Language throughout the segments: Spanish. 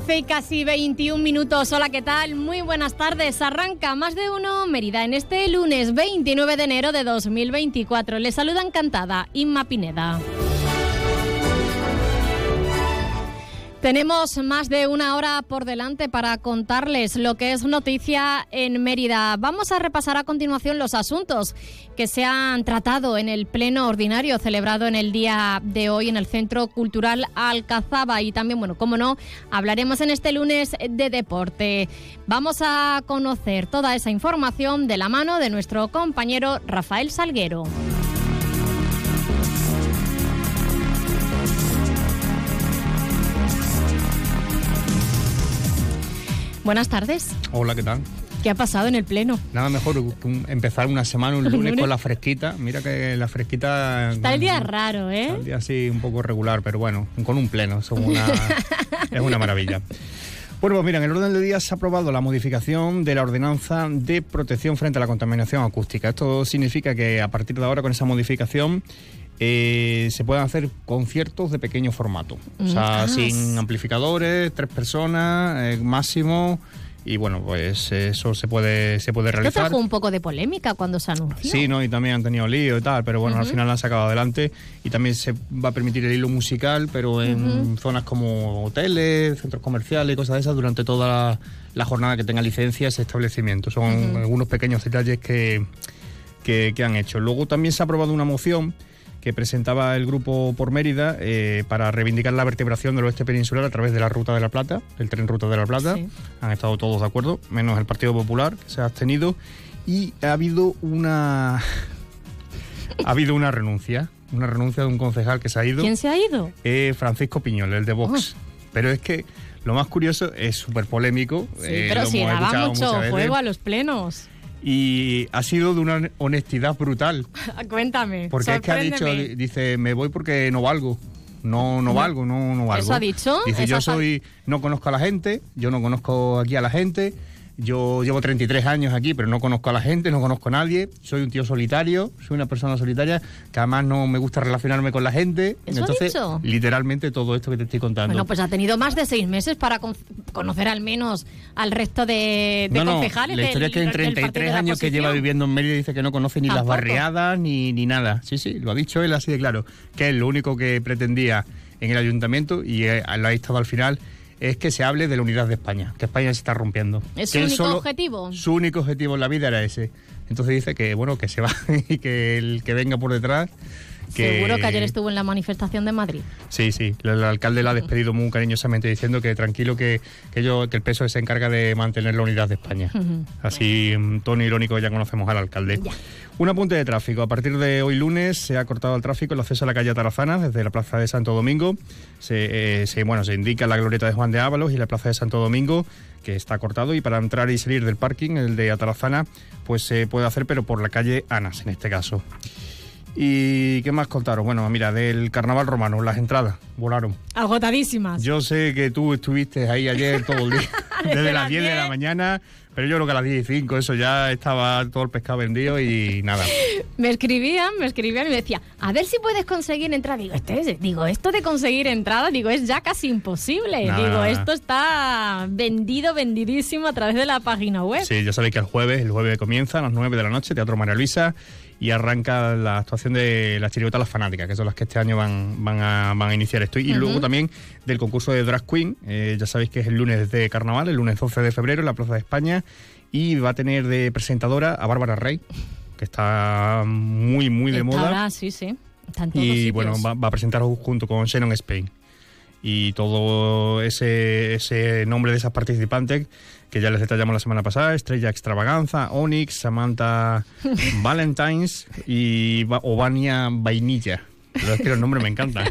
12 y casi 21 minutos. Hola, ¿qué tal? Muy buenas tardes. Arranca más de uno Mérida en este lunes 29 de enero de 2024. Les saluda encantada Inma Pineda. Tenemos más de una hora por delante para contarles lo que es noticia en Mérida. Vamos a repasar a continuación los asuntos que se han tratado en el pleno ordinario celebrado en el día de hoy en el Centro Cultural Alcazaba y también, bueno, como no, hablaremos en este lunes de deporte. Vamos a conocer toda esa información de la mano de nuestro compañero Rafael Salguero. Buenas tardes. Hola, ¿qué tal? ¿Qué ha pasado en el Pleno? Nada mejor que empezar una semana, un lunes, con la fresquita. Mira que la fresquita... Está el día raro, ¿eh? Está el día así un poco regular, pero bueno, con un Pleno. es una maravilla. Bueno, pues mira, en el orden del día se ha aprobado la modificación de la ordenanza de protección frente a la contaminación acústica. Esto significa que a partir de ahora, con esa modificación, eh, se pueden hacer conciertos de pequeño formato. O sea, ah, sin amplificadores, tres personas, eh, máximo. Y bueno, pues eso se puede, se puede realizar. Esto trajo un poco de polémica cuando se anunció. Sí, ¿no? Y también han tenido lío y tal, pero bueno, al final han sacado adelante. Y también se va a permitir el hilo musical, pero en zonas como hoteles, centros comerciales y cosas de esas durante toda la, jornada que tenga licencia ese establecimiento. Son algunos pequeños detalles que, que, que han hecho. Luego también se ha aprobado una moción que presentaba el grupo por Mérida eh, para reivindicar la vertebración del oeste peninsular a través de la Ruta de la Plata, el tren Ruta de la Plata. Han estado todos de acuerdo, menos el Partido Popular, que se ha abstenido. Y ha habido una. ha habido una renuncia. Una renuncia de un concejal que se ha ido. ¿Quién se ha ido? Eh, Francisco Piñol, el de Vox. Oh. Pero es que lo más curioso es súper polémico. Sí, eh, pero si daba mucho juego a los plenos y ha sido de una honestidad brutal. Cuéntame. Porque es que ha dicho, dice, me voy porque no valgo. No, no valgo, no, no valgo. ¿Eso ha dicho? Dice, yo soy, no conozco a la gente, yo no conozco aquí a la gente, yo llevo 33 años aquí, pero no conozco a la gente, no conozco a nadie. Soy un tío solitario, soy una persona solitaria que además no me gusta relacionarme con la gente. Entonces, literalmente todo esto que te estoy contando. Bueno, pues ha tenido más de seis meses para conocer al menos al resto de, concejales. La historia es que en 33 años que lleva viviendo en Mérida dice que no conoce ni las barriadas ni, ni nada. Sí, sí, lo ha dicho él así de claro. Que es lo único que pretendía en el ayuntamiento y eh, lo ha estado al final es que se hable de la unidad de España, que España se está rompiendo. ¿Es su único objetivo? Su único objetivo en la vida era ese. Entonces dice que, bueno, que se va y que el que venga por detrás Seguro que ayer estuvo en la manifestación de Madrid. Sí, sí. El, alcalde la ha despedido muy cariñosamente diciendo que tranquilo que, que, yo, que el PSOE se encarga de mantener la unidad de España. Así, en tono irónico, ya conocemos al alcalde. Un apunte de tráfico. A partir de hoy lunes se ha cortado el tráfico el acceso a la calle Tarazana desde la plaza de Santo Domingo. Se, eh, bueno, se indica la glorieta de Juan de Ábalos y la plaza de Santo Domingo que está cortado y para entrar y salir del parking, el de Atarazana, pues se puede hacer pero por la calle Anas en este caso. ¿Y qué más contaron? Bueno, mira, del carnaval romano, las entradas volaron. Agotadísimas. Yo sé que tú estuviste ahí ayer todo el día, desde las 10 de la mañana, pero yo creo que a las 10 y 5 eso ya estaba todo el pescado vendido y nada. me escribían, me escribían y me decía, a ver si puedes conseguir entrada. Digo, este digo, esto de conseguir entrada, digo, es ya casi imposible. digo, esto está vendido, vendidísimo a través de la página web. Sí, ya sabéis que el jueves, el jueves comienza a las 9 de la noche, Teatro María Luisa y arranca la actuación de las chirigotas fanáticas, que son las que este año van, van, a, van a iniciar esto. Y luego también del concurso de Drag Queen, eh, ya sabéis que es el lunes de carnaval, el lunes 12 de febrero en la Plaza de España, y va a tener de presentadora a Bárbara Rey, que está muy, muy de moda. sí, sí. y bueno, va, va, a presentar junto con Shannon Spain. Y todo ese, ese nombre de esas participantes que ya les detallamos la semana pasada, Estrella Extravaganza, Onyx, Samantha Valentines y Ovania Vainilla. Pero es que los nombres me encantan.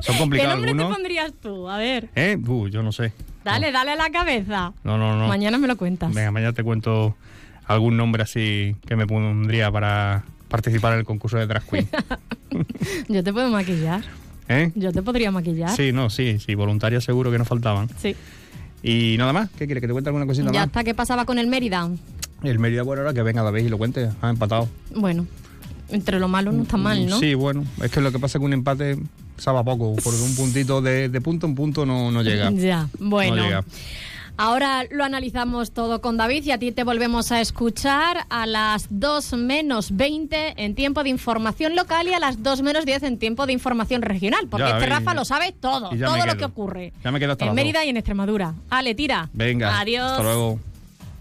Son complicados ¿Qué nombre te pondrías tú? A ver. ¿Eh? Uh, yo no sé. Dale, dale a la cabeza. No, no, no. Mañana me lo cuentas. Venga, mañana te cuento algún nombre así que me pondría para participar en el concurso de Drag Queen. Yo te puedo maquillar. ¿Eh? Yo te podría maquillar. Sí, no, sí, sí, voluntarias seguro que no faltaban. Sí. Y nada más, ¿qué quieres? ¿Que te cuente alguna cosita Ya más? está, ¿qué pasaba con el Mérida? El Mérida, bueno, ahora que venga David y lo cuente, ha empatado. Bueno, entre lo malo no está mal, ¿no? Sí, bueno, es que lo que pasa es que un empate sabe a poco, porque un puntito de, de punto en punto no, no llega. Ya, bueno. No llega. Ahora lo analizamos todo con David y a ti te volvemos a escuchar a las 2 menos 20 en tiempo de información local y a las 2 menos 10 en tiempo de información regional, porque Ya, este Rafa lo sabe todo, todo lo que ocurre. Ya me quedo hasta en Mérida y en Extremadura. Ale, tira. Venga, Adiós. hasta luego.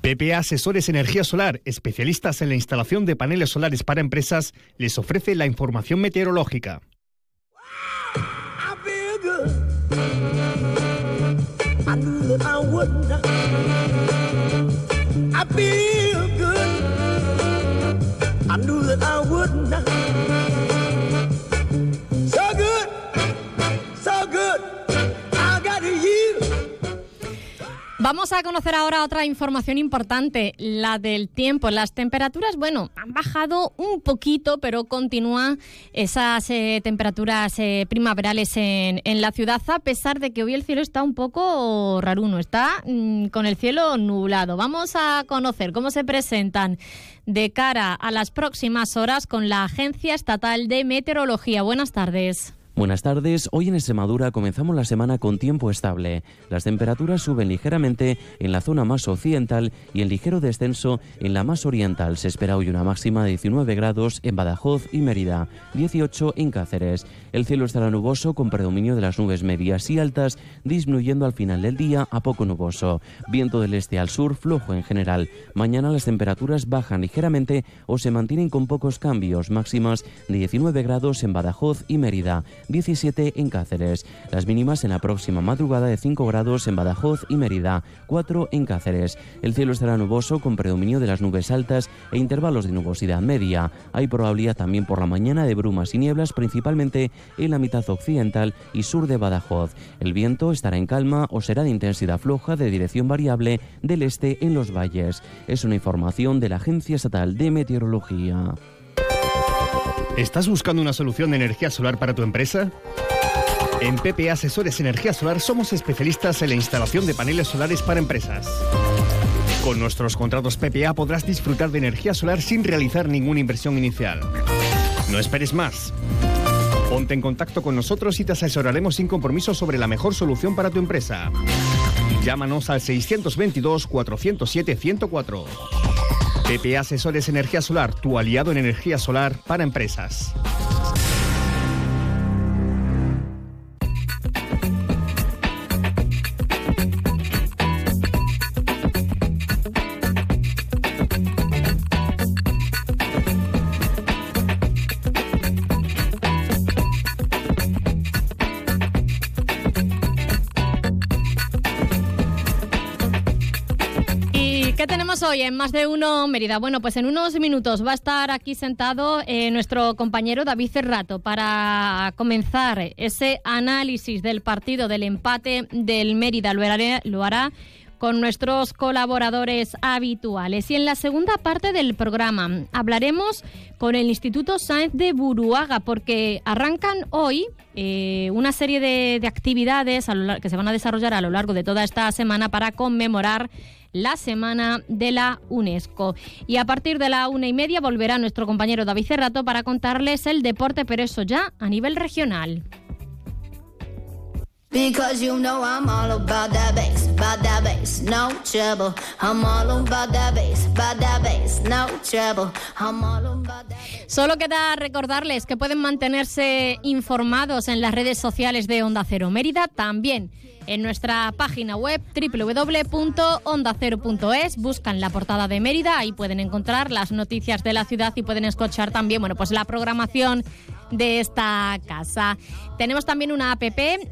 PPA Asesores Energía Solar, especialistas en la instalación de paneles solares para empresas, les ofrece la información meteorológica. I would not. Vamos a conocer ahora otra información importante, la del tiempo. Las temperaturas, bueno, han bajado un poquito, pero continúan esas eh, temperaturas eh, primaverales en, en la ciudad, a pesar de que hoy el cielo está un poco raruno, está mm, con el cielo nublado. Vamos a conocer cómo se presentan de cara a las próximas horas con la Agencia Estatal de Meteorología. Buenas tardes. Buenas tardes. Hoy en Extremadura comenzamos la semana con tiempo estable. Las temperaturas suben ligeramente en la zona más occidental y en ligero descenso en la más oriental. Se espera hoy una máxima de 19 grados en Badajoz y Mérida, 18 en Cáceres. El cielo estará nuboso con predominio de las nubes medias y altas, disminuyendo al final del día a poco nuboso. Viento del este al sur flojo en general. Mañana las temperaturas bajan ligeramente o se mantienen con pocos cambios, máximas de 19 grados en Badajoz y Mérida, 17 en Cáceres. Las mínimas en la próxima madrugada de 5 grados en Badajoz y Mérida, 4 en Cáceres. El cielo estará nuboso con predominio de las nubes altas e intervalos de nubosidad media. Hay probabilidad también por la mañana de brumas y nieblas, principalmente en la mitad occidental y sur de Badajoz. El viento estará en calma o será de intensidad floja de dirección variable del este en los valles. Es una información de la Agencia Estatal de Meteorología. ¿Estás buscando una solución de energía solar para tu empresa? En PPA Asesores Energía Solar somos especialistas en la instalación de paneles solares para empresas. Con nuestros contratos PPA podrás disfrutar de energía solar sin realizar ninguna inversión inicial. No esperes más. Ponte en contacto con nosotros y te asesoraremos sin compromiso sobre la mejor solución para tu empresa. Llámanos al 622-407-104. PPA Asesores Energía Solar, tu aliado en energía solar para empresas. Qué tenemos hoy en Más de Uno Mérida? Bueno, pues en unos minutos va a estar aquí sentado eh, nuestro compañero David Cerrato para comenzar ese análisis del partido del empate del Mérida. Lo hará, con nuestros colaboradores habituales. Y en la segunda parte del programa hablaremos con el Instituto Sáenz de Buruaga, porque arrancan hoy eh, una serie de, de actividades que se van a desarrollar a lo largo de toda esta semana para conmemorar la semana de la UNESCO. Y a partir de la una y media volverá nuestro compañero David Cerrato para contarles el deporte, pero eso ya a nivel regional. Because you know I'm all about that bass, about that bass, no trouble. I'm all about that bass, about that bass, no trouble. I'm all about that Solo queda recordarles que pueden mantenerse informados en las redes sociales de Onda Cero Mérida, también en nuestra página web www.ondacero.es. Buscan la portada de Mérida, ahí pueden encontrar las noticias de la ciudad y pueden escuchar también, bueno, pues la programación de esta casa. Tenemos también una app,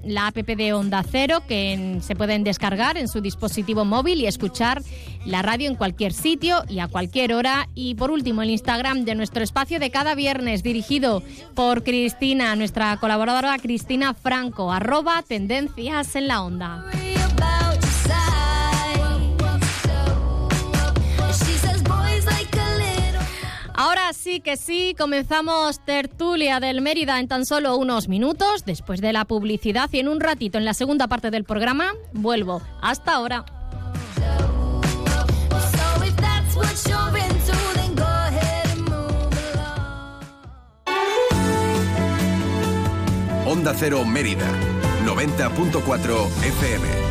la app de Onda Cero, que se pueden descargar en su dispositivo móvil y escuchar la radio en cualquier sitio y a cualquier hora. Y por último, el Instagram de nuestro espacio de cada viernes, dirigido por Cristina, nuestra colaboradora Cristina Franco, arroba tendencias en la onda. Sí, que sí. Comenzamos tertulia del Mérida en tan solo unos minutos, después de la publicidad y en un ratito en la segunda parte del programa vuelvo. Hasta ahora. Onda Cero Mérida, 90.4 FM.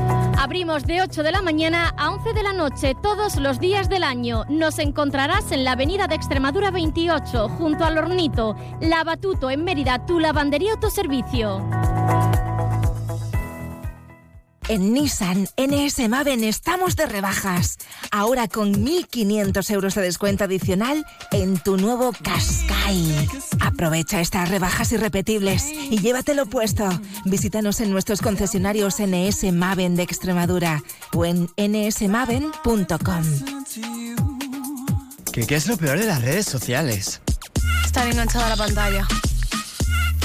Abrimos de 8 de la mañana a 11 de la noche todos los días del año. Nos encontrarás en la avenida de Extremadura 28, junto al Hornito. Lavatuto en Mérida, tu lavandería autoservicio. En Nissan NS Maven estamos de rebajas. Ahora con 1.500 euros de descuento adicional en tu nuevo Qashqai. Aprovecha estas rebajas irrepetibles y llévatelo puesto. Visítanos en nuestros concesionarios NS Maven de Extremadura o en nsmaven.com. ¿Qué, ¿Qué es lo peor de las redes sociales? Estar enganchada a la pantalla.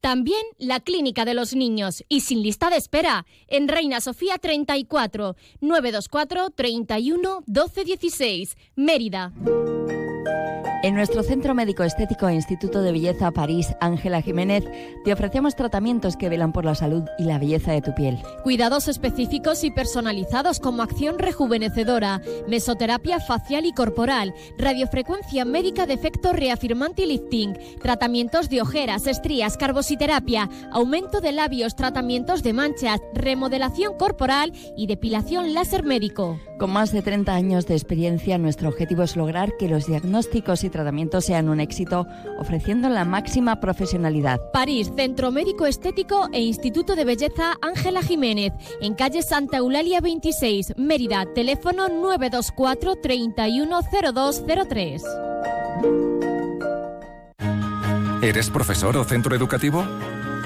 También la Clínica de los Niños y sin lista de espera en Reina Sofía 34 924 31 12 16 Mérida. En nuestro Centro Médico Estético e Instituto de Belleza París, Ángela Jiménez, te ofrecemos tratamientos que velan por la salud y la belleza de tu piel. Cuidados específicos y personalizados como acción rejuvenecedora, mesoterapia facial y corporal, radiofrecuencia médica de efecto reafirmante y lifting, tratamientos de ojeras, estrías, carbositerapia, aumento de labios, tratamientos de manchas, remodelación corporal y depilación láser médico. Con más de 30 años de experiencia, nuestro objetivo es lograr que los diagnósticos y tratamientos sean un éxito, ofreciendo la máxima profesionalidad. París, Centro Médico Estético e Instituto de Belleza Ángela Jiménez, en calle Santa Eulalia 26, Mérida, teléfono 924 310203. ¿Eres profesor o centro educativo?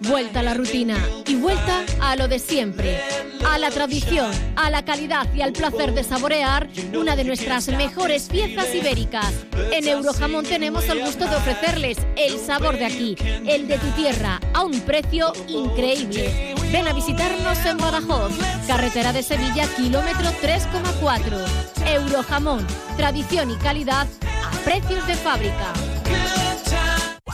Vuelta a la rutina y vuelta a lo de siempre, a la tradición, a la calidad y al placer de saborear una de nuestras mejores piezas ibéricas. En Eurojamón tenemos el gusto de ofrecerles el sabor de aquí, el de tu tierra, a un precio increíble. Ven a visitarnos en Badajoz, carretera de Sevilla, kilómetro 3,4. Eurojamón, tradición y calidad a precios de fábrica.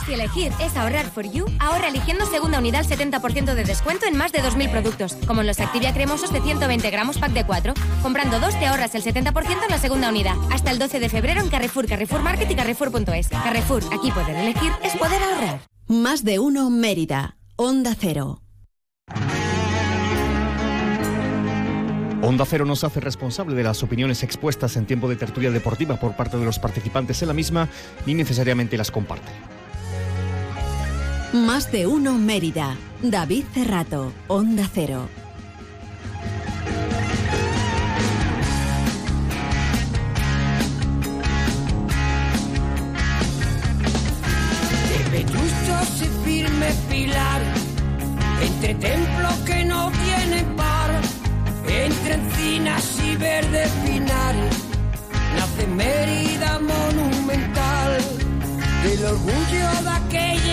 Si elegir es ahorrar for you, ahorra eligiendo segunda unidad al 70% de descuento en más de 2.000 productos, como en los Activia cremosos de 120 gramos pack de 4. Comprando dos te ahorras el 70% en la segunda unidad. Hasta el 12 de febrero en Carrefour, Carrefour Market y Carrefour.es. Carrefour, aquí poder elegir es poder ahorrar. Más de uno Mérida. Onda Cero. Onda Cero nos hace responsable de las opiniones expuestas en tiempo de tertulia deportiva por parte de los participantes en la misma, ni necesariamente las comparte. Más de uno Mérida. David Cerrato. Onda Cero. de y firmes pilar, entre templos que no tienen par, entre encinas y verdes pinares, nace Mérida monumental, del orgullo de aquellas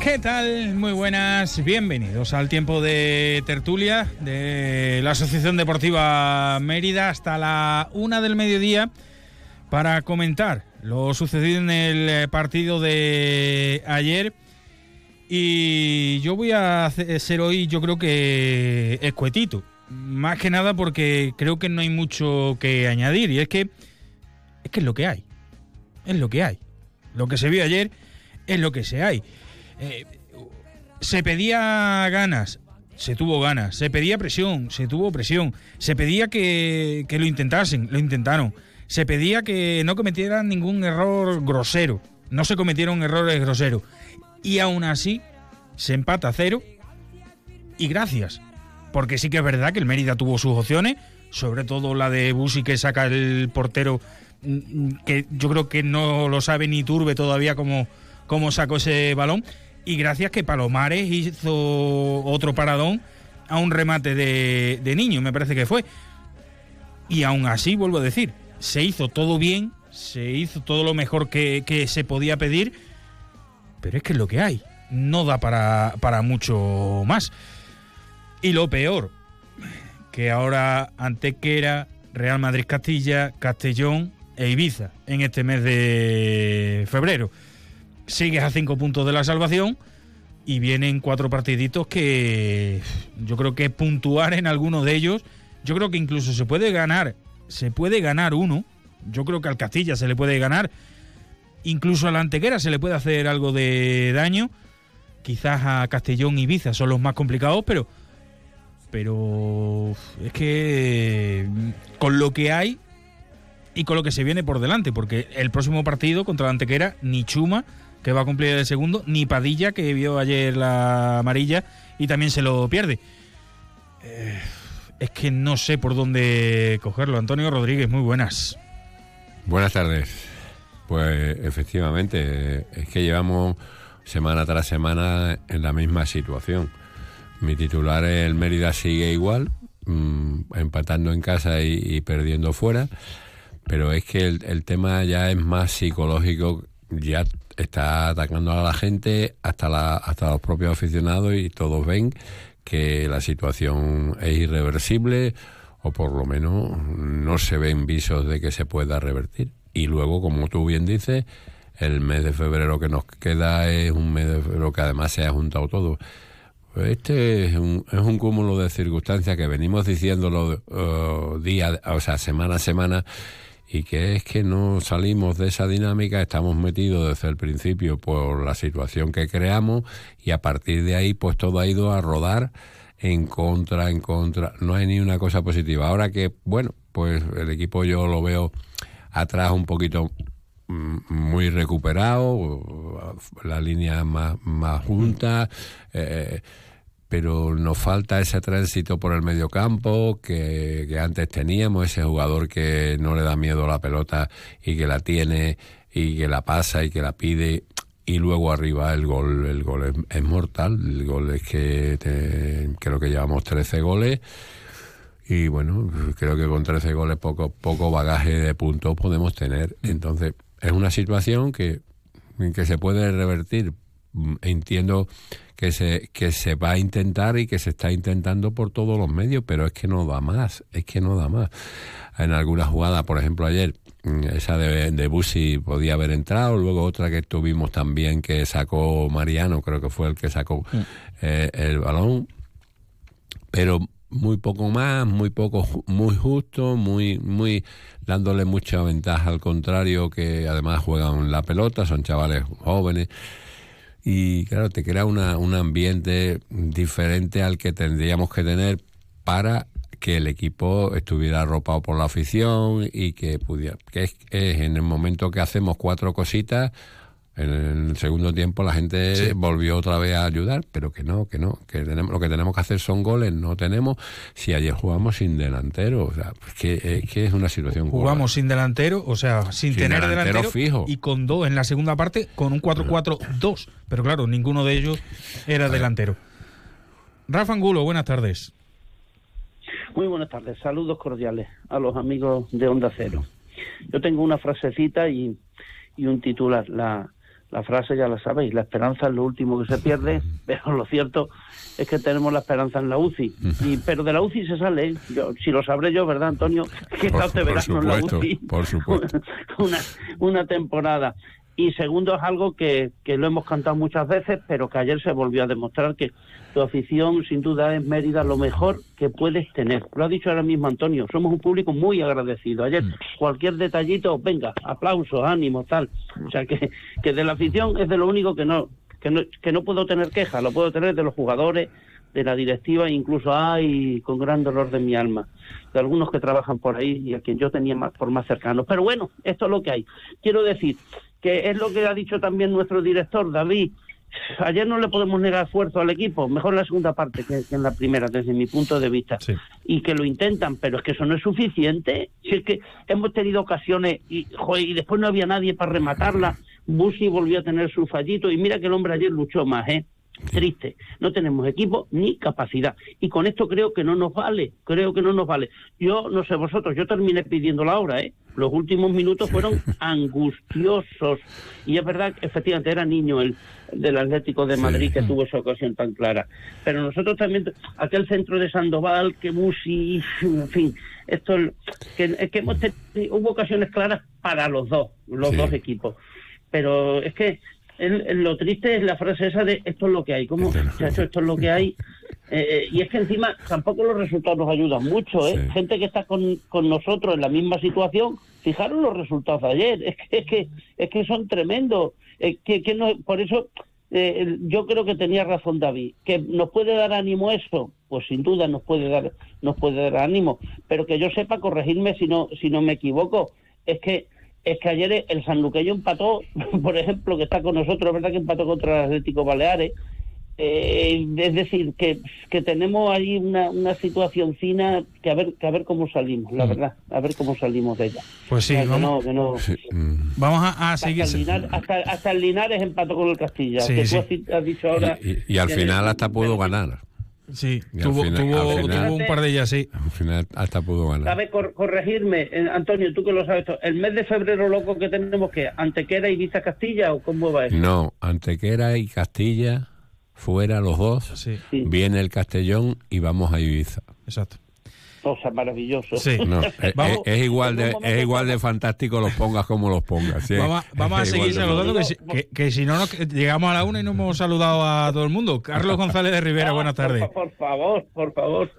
¿Qué tal? Muy buenas, bienvenidos al tiempo de tertulia de la Asociación Deportiva Mérida hasta la una del mediodía para comentar lo sucedido en el partido de ayer. Y yo voy a hacer- ser hoy, yo creo que escuetito. Más que nada porque creo que no hay mucho que añadir. Y es que es que es lo que hay. Es lo que hay. Lo que se vio ayer es lo que se hay. Eh, se pedía ganas, se tuvo ganas. Se pedía presión, se tuvo presión. Se pedía que, que lo intentasen, lo intentaron. Se pedía que no cometieran ningún error grosero. No se cometieron errores groseros. Y aún así, se empata a cero. Y gracias. Porque sí que es verdad que el Mérida tuvo sus opciones. Sobre todo la de Busi que saca el portero. mm, Que yo creo que no lo sabe ni Turbe todavía cómo, cómo sacó ese balón. Y gracias que Palomares hizo otro paradón a un remate de, de niño, me parece que fue. Y aún así, vuelvo a decir, se hizo todo bien, se hizo todo lo mejor que, que se podía pedir, pero es que es lo que hay, no da para, para mucho más. Y lo peor, que ahora Antequera, Real Madrid Castilla, Castellón e Ibiza en este mes de febrero. Sigues a cinco puntos de la salvación y vienen cuatro partiditos que yo creo que puntuar en alguno de ellos, yo creo que incluso se puede ganar, se puede ganar uno, yo creo que al Castilla se le puede ganar, incluso a la Antequera se le puede hacer algo de daño, quizás a Castellón y Ibiza son los más complicados, pero pero es que mm, con lo que hay y con lo que se viene por delante, porque el próximo partido contra la Antequera, ni Chuma, que va a cumplir el segundo, ni Padilla, que vio ayer la amarilla y también se lo pierde. Eh, es que no sé por dónde cogerlo. Antonio Rodríguez, muy buenas. Buenas tardes. Pues efectivamente, es que llevamos semana tras semana en la misma situación. Mi titular, el Mérida, sigue igual, mm, empatando en casa y, y perdiendo fuera, pero es que el, el tema ya es más psicológico, ya está atacando a la gente, hasta, la, hasta los propios aficionados y todos ven que la situación es irreversible o por lo menos no se ven visos de que se pueda revertir. Y luego, como tú bien dices, el mes de febrero que nos queda es un mes de febrero que además se ha juntado todo. Este es un, es un cúmulo de circunstancias que venimos diciéndolo uh, día, o sea, semana a semana, y que es que no salimos de esa dinámica, estamos metidos desde el principio por la situación que creamos, y a partir de ahí, pues todo ha ido a rodar en contra, en contra, no hay ni una cosa positiva. Ahora que, bueno, pues el equipo yo lo veo atrás un poquito mm, muy recuperado, la línea más, más junta, eh, pero nos falta ese tránsito por el medio campo que, que antes teníamos, ese jugador que no le da miedo a la pelota y que la tiene y que la pasa y que la pide y luego arriba el gol el gol es, es mortal el gol es que te- creo que llevamos 13 goles y bueno creo que con 13 goles poco poco bagaje de puntos podemos tener. Entonces es una situación que que se puede revertir. Mm, entiendo que se, que se va a intentar y que se está intentando por todos los medios, pero es que no da más, es que no da más. En alguna jugada, por ejemplo, ayer, mm, esa de, de Busi podía haber entrado, luego otra que tuvimos también que sacó Mariano, creo que fue el que sacó eh, el balón, pero muy poco más, muy poco, muy justo, muy, muy dándole mucha ventaja al contrario que además juegan la pelota, son chavales jóvenes. Y claro, te crea una, un ambiente diferente al que tendríamos que tener para que el equipo estuviera arropado por la afición y que pudiera, que es, es en el momento que hacemos cuatro cositas, en el segundo tiempo la gente volvió otra vez a ayudar, pero que no, que no, que tenemos, lo que tenemos que hacer son goles, no tenemos, si ayer jugamos sin delantero, o sea, pues que, es que es una situación Jugamos sin delantero, o sea, sin, Sin tener delantero delantero, fijo. y con dos en la segunda parte, con un 4-4-2. Pero claro, ninguno de ellos era delantero. Rafa Angulo, buenas tardes. Muy buenas tardes, saludos cordiales a los amigos de Onda Cero. Yo tengo una frasecita y, y un titular. La, la frase ya la sabéis, la esperanza es lo último que se pierde, pero lo cierto es que tenemos la esperanza en la UCI. Y, pero de la UCI se sale, ¿eh? yo, si lo sabré yo, ¿verdad, Antonio? Que estado este verano en la UCI por supuesto. una, una temporada. Y segundo es algo que, que lo hemos cantado muchas veces, pero que ayer se volvió a demostrar que tu afición sin duda es Mérida lo mejor que puedes tener. Lo ha dicho ahora mismo Antonio, somos un público muy agradecido. Ayer cualquier detallito, venga, aplausos, ánimo, tal. O sea que, que de la afición es de lo único que no, que no, que no puedo tener quejas, lo puedo tener de los jugadores, de la directiva, incluso hay con gran dolor de mi alma, de algunos que trabajan por ahí y a quien yo tenía más por más cercanos. Pero bueno, esto es lo que hay. Quiero decir que es lo que ha dicho también nuestro director, David. Ayer no le podemos negar esfuerzo al equipo, mejor en la segunda parte que, que en la primera, desde mi punto de vista. Y que lo intentan, pero es que eso no es suficiente. Si es que hemos tenido ocasiones y, joder, y después no había nadie para rematarla. Busi volvió a tener su fallito y mira que el hombre ayer luchó más, ¿eh? Triste. No tenemos equipo ni capacidad. Y con esto creo que no nos vale. Creo que no nos vale. Yo, no sé vosotros, yo terminé pidiendo la hora, ¿eh? Los últimos minutos fueron angustiosos. Y es verdad que efectivamente era niño el del Atlético de Madrid que tuvo esa ocasión tan clara. Pero nosotros también, aquel centro de Sandoval, que Busi, en fin, esto que, que hemos tenido- hubo ocasiones claras para los dos, los dos equipos. Pero es que el- lo triste es la frase esa de esto es lo que hay. ¿Cómo, muchacho, esto es lo que hay? Eh, eh, y es que encima tampoco los resultados nos ayudan mucho, ¿eh? Gente que está con, con nosotros en la misma situación, fijaros los resultados de ayer, es que, es que, es que son tremendos. Eh, que, que no, por eso eh, yo creo que tenía razón David, que nos puede dar ánimo eso, pues sin duda nos puede dar, nos puede dar ánimo, pero que yo sepa corregirme si no, si no me equivoco, es que es que ayer el sanluqueño empató, por ejemplo, que está con nosotros, ¿verdad? Que empató contra el Atlético Baleares. Eh, es decir, que, que tenemos ahí una, una situación fina que a ver que a ver cómo salimos, la verdad, a ver cómo salimos de ella. Pues sí, O sea, que vamos- no- que no- Vamos a, a hasta, seguir. el Linares, hasta, hasta el Linares empató con el Castilla, Sí, que sí. tú has, has dicho ahora. Y, y al final hasta pudo ganar. Sí, Y tuvo, final- tuvo- final- tuvo un par de ellas, sí. Al final hasta pudo ganar. Sabe cor- corregirme, eh, Antonio, tú que lo sabes, todo. el mes de febrero loco que tenemos que Antequera, Ibiza, Castilla o cómo va eso? No, Antequera y Castilla, fuera los dos. Viene el Castellón y vamos a Ibiza. Exacto. Cosa maravillosa. No, es, es- es igual de, es igual de fantástico los pongas como los pongas. sí. Vamos, a- vamos a seguir saludando, que, si, que- que si no, nos- llegamos a la una y no hemos saludado a todo el mundo. Carlos González de Rivera, buenas tardes. Por favor, por favor.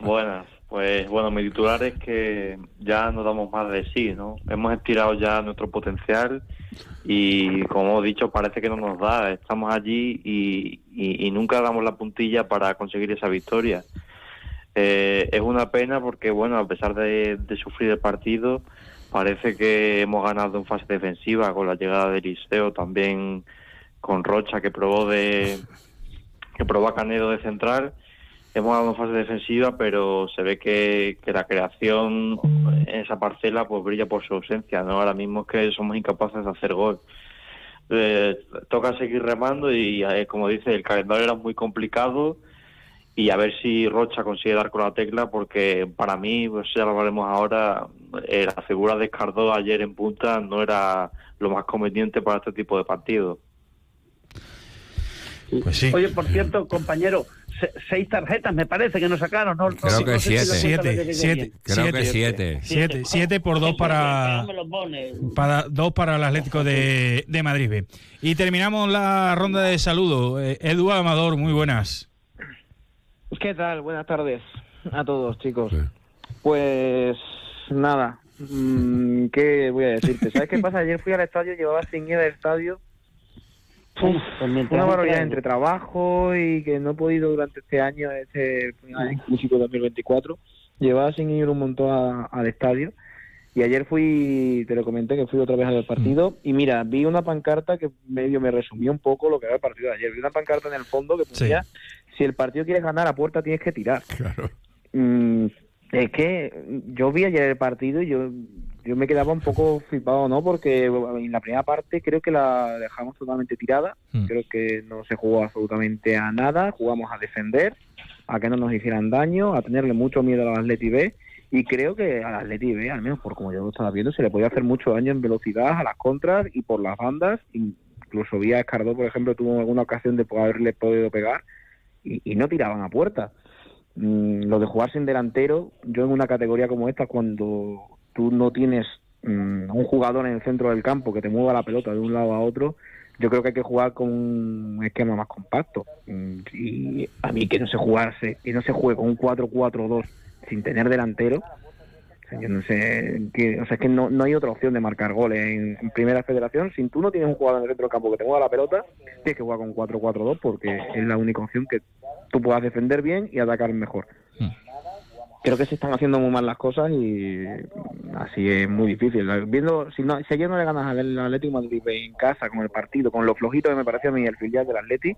Buenas, pues bueno, mi titular es que ya nos damos más de sí, ¿no? Hemos estirado ya nuestro potencial y como he dicho parece que no nos da, estamos allí y, y- y nunca damos la puntilla para conseguir esa victoria. Eh, es una pena porque bueno, a pesar de, sufrir el partido, parece que hemos ganado en fase defensiva con la llegada de Eliseo, también con Rocha que probó de que probó a Canedo de central hemos dado en fase defensiva, pero se ve que, que la creación en esa parcela pues brilla por su ausencia. no Ahora mismo es que somos incapaces de hacer gol. Eh, toca seguir remando y, eh, como dice, el calendario era muy complicado y a ver si Rocha consigue dar con la tecla, porque para mí, pues ya lo hablaremos ahora, eh, la figura de Cardó ayer en punta no era lo más conveniente para este tipo de partidos. Pues sí. Oye, por cierto, compañero, se- seis tarjetas me parece que nos sacaron, ¿no? Creo que No sé si siete. Siete, siete, que siete. Siete, siete por dos para, para dos para el Atlético de, de Madrid. Y terminamos la ronda de saludos. Eh, Edu Amador, muy buenas. ¿Qué tal? Buenas tardes a todos, chicos. Pues nada, mm, ¿qué voy a decirte? ¿Sabes qué pasa? Ayer fui al estadio, llevaba sin ir al estadio. Uf, una barbaridad entre trabajo y que no he podido durante este año, este inclusive 2024, llevaba sin ir un montón a- al estadio. Y ayer fui, te lo comenté, que fui otra vez al partido. Y mira, vi una pancarta que medio me resumió un poco lo que era el partido de ayer. Vi una pancarta en el fondo que ponía, si el partido quieres ganar a puerta tienes que tirar. Mm, es que yo vi ayer el partido y yo, yo me quedaba un poco flipado, ¿no? Porque en la primera parte creo que la dejamos totalmente tirada. Creo que no se jugó absolutamente a nada. Jugamos a defender, a que no nos hicieran daño, a tenerle mucho miedo al Atleti B. Y creo que al Atleti B, al menos por como yo lo estaba viendo, se le podía hacer mucho daño en velocidad a las contras y por las bandas. Incluso vi a Escardó, por ejemplo, tuvo alguna ocasión de haberle podido pegar y, no tiraban a puerta. Mm, lo de jugar sin delantero, yo en una categoría como esta, cuando tú no tienes mm, un jugador en el centro del campo que te mueva la pelota de un lado a otro, yo creo que hay que jugar con un esquema más compacto. Mm, Y a mí que no se jugarse, que no se juegue con un 4-4-2 sin tener delantero, yo no sé, que, o sea, es que no, no hay otra opción de marcar goles en, en primera federación. Si tú no tienes un jugador en el centro del campo que te mueva la pelota, tienes que jugar con 4-4-2 porque es la única opción que tú puedas defender bien y atacar mejor. Creo que se están haciendo muy mal las cosas y así es muy difícil. Viendo, si, no, si ayer no le ganas al Atlético Madrid en casa, con el partido, con lo flojito que me pareció a mí el filial del Atleti,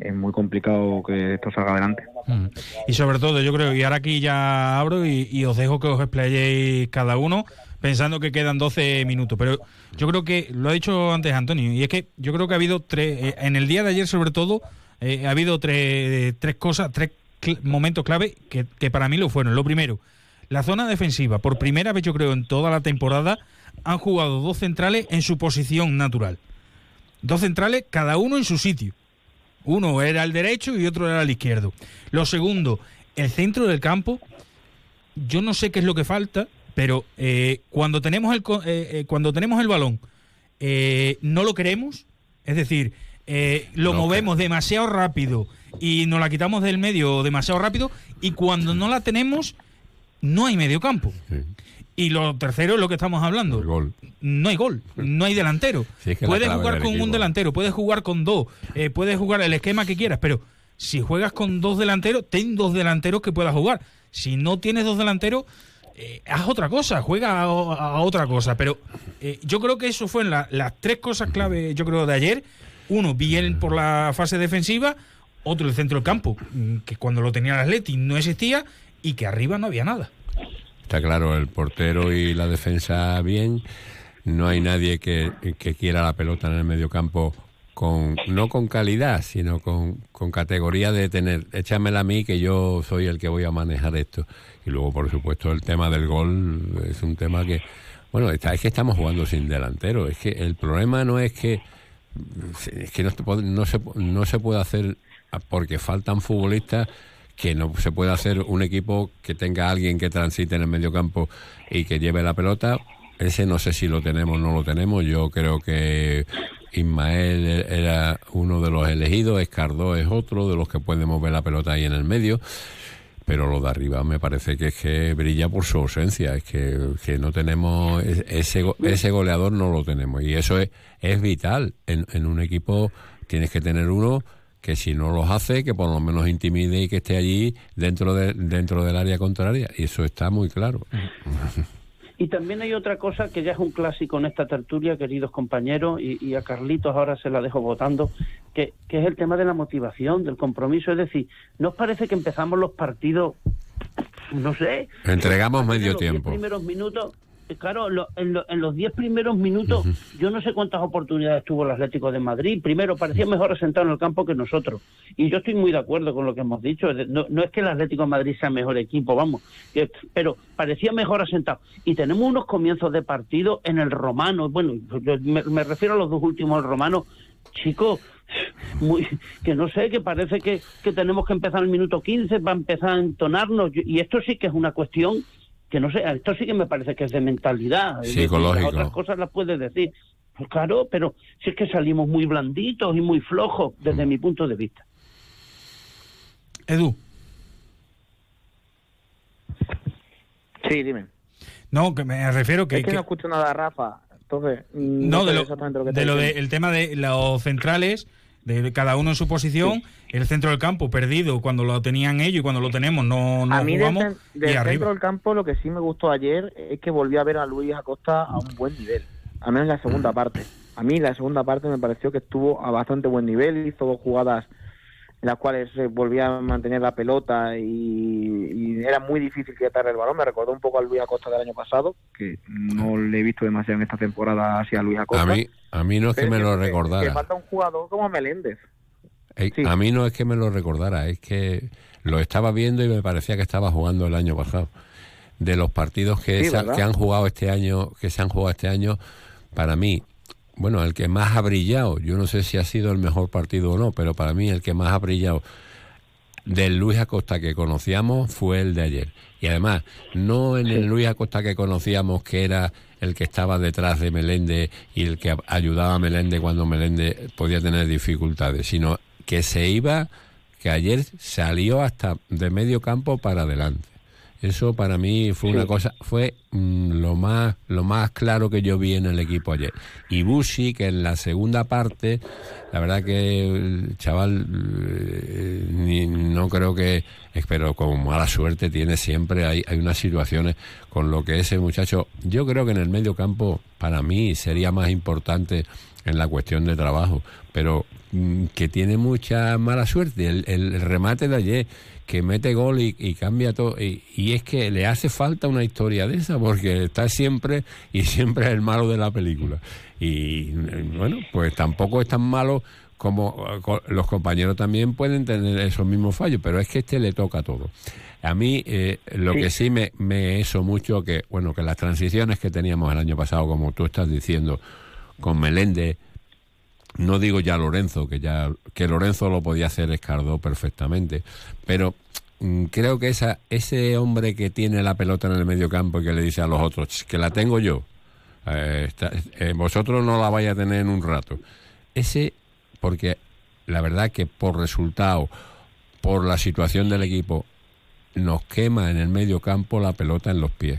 es muy complicado que esto salga adelante. Mm. Y sobre todo, yo creo, y ahora aquí ya abro y, os dejo que os explayéis cada uno pensando que quedan 12 minutos. Pero yo creo que, lo ha dicho antes Antonio, y es que yo creo que ha habido tres, eh, en el día de ayer sobre todo, eh, ha habido tres, tres cosas, tres cl- momentos clave que, que para mí lo fueron. Lo primero, la zona defensiva, por primera vez yo creo en toda la temporada, han jugado dos centrales en su posición natural. Dos centrales, cada uno en su sitio. Uno era el derecho y otro era el izquierdo. Lo segundo, el centro del campo. Yo no sé qué es lo que falta, pero eh, cuando tenemos el eh, eh, cuando tenemos el balón, eh, no lo queremos. Es decir, eh, lo No, movemos demasiado rápido y nos la quitamos del medio demasiado rápido. Y cuando no la tenemos, no hay medio campo. Y lo tercero es lo que estamos hablando. No hay gol, no hay delantero. Sí, es que la puedes jugar con un delantero, puedes jugar con dos, eh, puedes jugar el esquema que quieras, pero si juegas con dos delanteros, ten dos delanteros que puedas jugar. Si no tienes dos delanteros, eh, haz otra cosa, juega a, a otra cosa. Pero eh, yo creo que eso fue la- las tres cosas clave, yo creo, de ayer. Uno, bien por la fase defensiva, otro el centro del campo, mm, que cuando lo tenía el Atleti no existía y que arriba no había nada. Está claro, el portero y la defensa bien. No hay nadie que, que quiera la pelota en el medio campo con, no con calidad, sino con, con categoría de tener, échamela a mí que yo soy el que voy a manejar esto. Y luego, por supuesto, el tema del gol es un tema que, bueno, está, es que estamos jugando sin delantero. Es que el problema no es que, es que no no se, no se puede hacer porque faltan futbolistas que no se puede hacer un equipo que tenga alguien que transite en el medio campo y que lleve la pelota. Ese no sé si lo tenemos o no lo tenemos. Yo creo que Ismael era uno de los elegidos, Escardó es otro de los que pueden mover la pelota ahí en el medio. Pero lo de arriba me parece que es que brilla por su ausencia, es que, que no tenemos es- ese, ese goleador, no lo tenemos. Y eso es, es vital. En, en un equipo tienes que tener uno que si no los hace, que por lo menos intimide y que esté allí dentro, de, dentro del área contraria. Y eso está muy claro. Y también hay otra cosa que ya es un clásico en esta tertulia, queridos compañeros, y, y a Carlitos ahora se la dejo votando, que, que es el tema de la motivación, del compromiso. Es decir, ¿no os parece que empezamos los partidos, no sé, Entregamos en medio los tiempo. primeros minutos? Claro, lo- en, lo- en los 10 primeros minutos, yo no sé cuántas oportunidades tuvo el Atlético de Madrid. Primero, parecía mejor asentado en el campo que nosotros. Y yo estoy muy de acuerdo con lo que hemos dicho. No, no es que el Atlético de Madrid sea mejor equipo, vamos, que- pero parecía mejor asentado. Y tenemos unos comienzos de partido en el romano. Bueno, yo me, me refiero a los dos últimos, el romano. Chicos, muy, que no sé, que parece que, que tenemos que empezar el minuto 15 para empezar a entonarnos. Y esto sí que es una cuestión que no sé, esto sí que me parece que es de mentalidad. Psicológico. otras cosas las puedes decir. Pues claro, pero si es que salimos muy blanditos y muy flojos desde mi punto de vista. Edu. Sí, dime. No, que me refiero que... es que, que- no escucho nada, Rafa. Entonces, mm, no, sé de lo, exactamente lo que de está lo de- diciendo. el tema de los centrales, de cada uno en su posición, el centro del campo perdido cuando lo tenían ellos y cuando lo tenemos no, no a mí del, jugamos. y del centro arriba. del campo lo que sí me gustó ayer es que volví a ver a Luis Acosta a un buen nivel, al menos en la Mm. segunda parte. A mí la segunda parte me pareció que estuvo a bastante buen nivel, hizo dos jugadas en las cuales eh, volvía a mantener la pelota y, y era muy difícil quitarle el balón. Me recordó un poco a Luis Acosta del año pasado, que no le he visto demasiado en esta temporada hacia Luis Acosta. A mí, a mí no es que me lo que- Que recordara. falta un jugador como Meléndez. A mí no es que me lo recordara, es que lo estaba viendo y me parecía que estaba jugando el año pasado. De los partidos que, Sí, se, han jugado este año, que se han jugado este año, para mí, bueno, el que más ha brillado, yo no sé si ha sido el mejor partido o no, pero para mí el que más ha brillado del Luis Acosta que conocíamos fue el de ayer. Y además, no en el Luis Acosta que conocíamos que era el que estaba detrás de Meléndez y el que ayudaba a Meléndez cuando Meléndez podía tener dificultades, sino que se iba, que ayer salió hasta de medio campo para adelante. Eso para mí fue una cosa, fue mm, lo más lo más claro que yo vi en el equipo ayer. Y Bushi, que en la segunda parte, la verdad que el chaval eh, ni- no creo que, pero con mala suerte tiene siempre, hay, hay unas situaciones con lo que ese muchacho, yo creo que en el medio campo para mí sería más importante en la cuestión de trabajo, pero mm, que tiene mucha mala suerte. El, el remate de ayer, que mete gol y, y cambia todo, y, y es que le hace falta una historia de esa, porque está siempre y siempre es el malo de la película. Y bueno, pues tampoco es tan malo como eh, los compañeros también pueden tener esos mismos fallos, pero es que este le toca todo. A mí eh, lo Sí. que sí me, me eso mucho que bueno que las transiciones que teníamos el año pasado, como tú estás diciendo, con Meléndez, no digo ya Lorenzo, que ya que Lorenzo lo podía hacer Escardó perfectamente, pero mm, creo que esa ese hombre que tiene la pelota en el medio campo y que le dice a los otros "Ch, que la tengo yo, eh, está- eh, vosotros no la vais a tener en un rato. Ese, porque la verdad que por resultado, por la situación del equipo, nos quema en el medio campo la pelota en los pies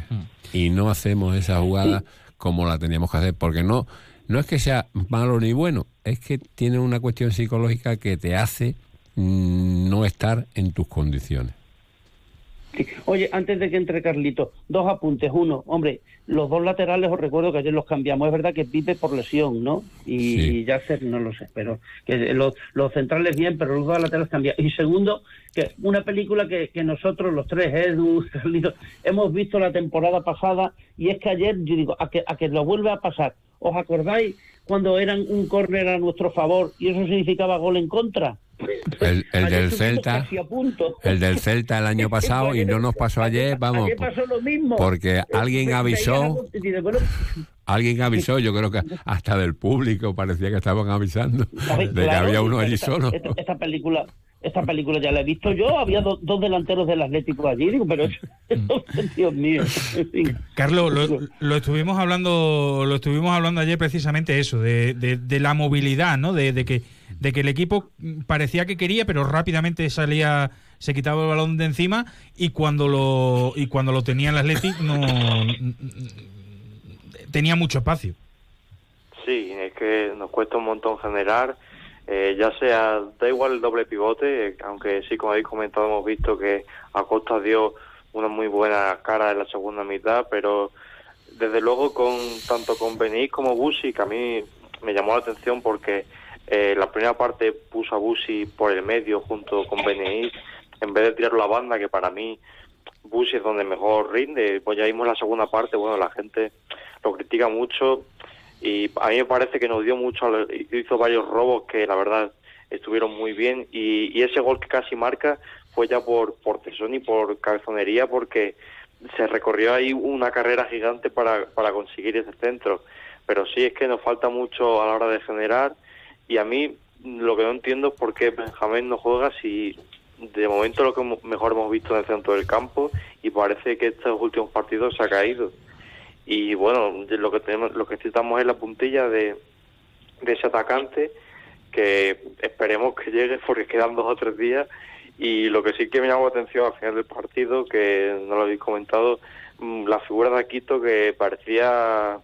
y no hacemos esa jugada como la teníamos que hacer porque no no es que sea malo ni bueno es que tiene una cuestión psicológica que te hace mm, no estar en tus condiciones Sí. Oye, antes de que entre Carlito, dos apuntes. Uno, hombre, los dos laterales os recuerdo que ayer los cambiamos. Es verdad que Pipe por lesión, ¿no? Y, Sí. y Yasser no lo sé, pero que los, los centrales bien, pero los dos laterales cambiados. Y segundo, que una película que, que nosotros, los tres, Edu, Carlito, hemos visto la temporada pasada y es que ayer, yo digo, a que, a que lo vuelve a pasar. ¿Os acordáis cuando eran un córner a nuestro favor y eso significaba gol en contra? El, del Celta el del Celta el año pasado y no nos pasó ayer vamos Ayer pasó lo mismo. porque Eh, alguien avisó alguien avisó yo creo que hasta del público parecía que estaban avisando de que había uno allí esta, solo Esta, esta película esta película ya la he visto yo, había do- dos delanteros del Atlético allí, digo, pero Dios mío. en fin. Carlos, lo, lo estuvimos hablando, lo estuvimos hablando ayer precisamente eso, de, de- de la movilidad, ¿no? De, de que de que el equipo parecía que quería, pero rápidamente salía, se quitaba el balón de encima y cuando lo y cuando lo tenía el Athletic no tenía mucho espacio. Sí, es que nos cuesta un montón generar, eh, ya sea, da igual el doble pivote, aunque sí, como habéis comentado, hemos visto que Acosta dio una muy buena cara en la segunda mitad, pero desde luego con tanto con Benítez como Busi, que a mí me llamó la atención porque eh, la primera parte puso a Busi por el medio junto con Benítez, en vez de tirar la banda, que para mí Busi es donde mejor rinde, pues ya vimos la segunda parte, bueno, la gente lo critica mucho y a mí me parece que nos dio mucho, hizo varios robos que la verdad estuvieron muy bien y, y ese gol que casi marca fue ya por, por tesón y por cabezonería porque se recorrió ahí una carrera gigante para, para conseguir ese centro. Pero sí es que nos falta mucho a la hora de generar y a mí lo que no entiendo es por qué Benjamín no juega si de momento lo que mejor hemos visto en el centro del campo y parece que estos últimos partidos se ha caído. Y bueno, lo que tenemos, lo que necesitamos es la puntilla de, de ese atacante que esperemos que llegue porque quedan dos o tres días y lo que sí que me llamó la atención al final del partido que no lo habéis comentado mm, la figura de Aquito que parecía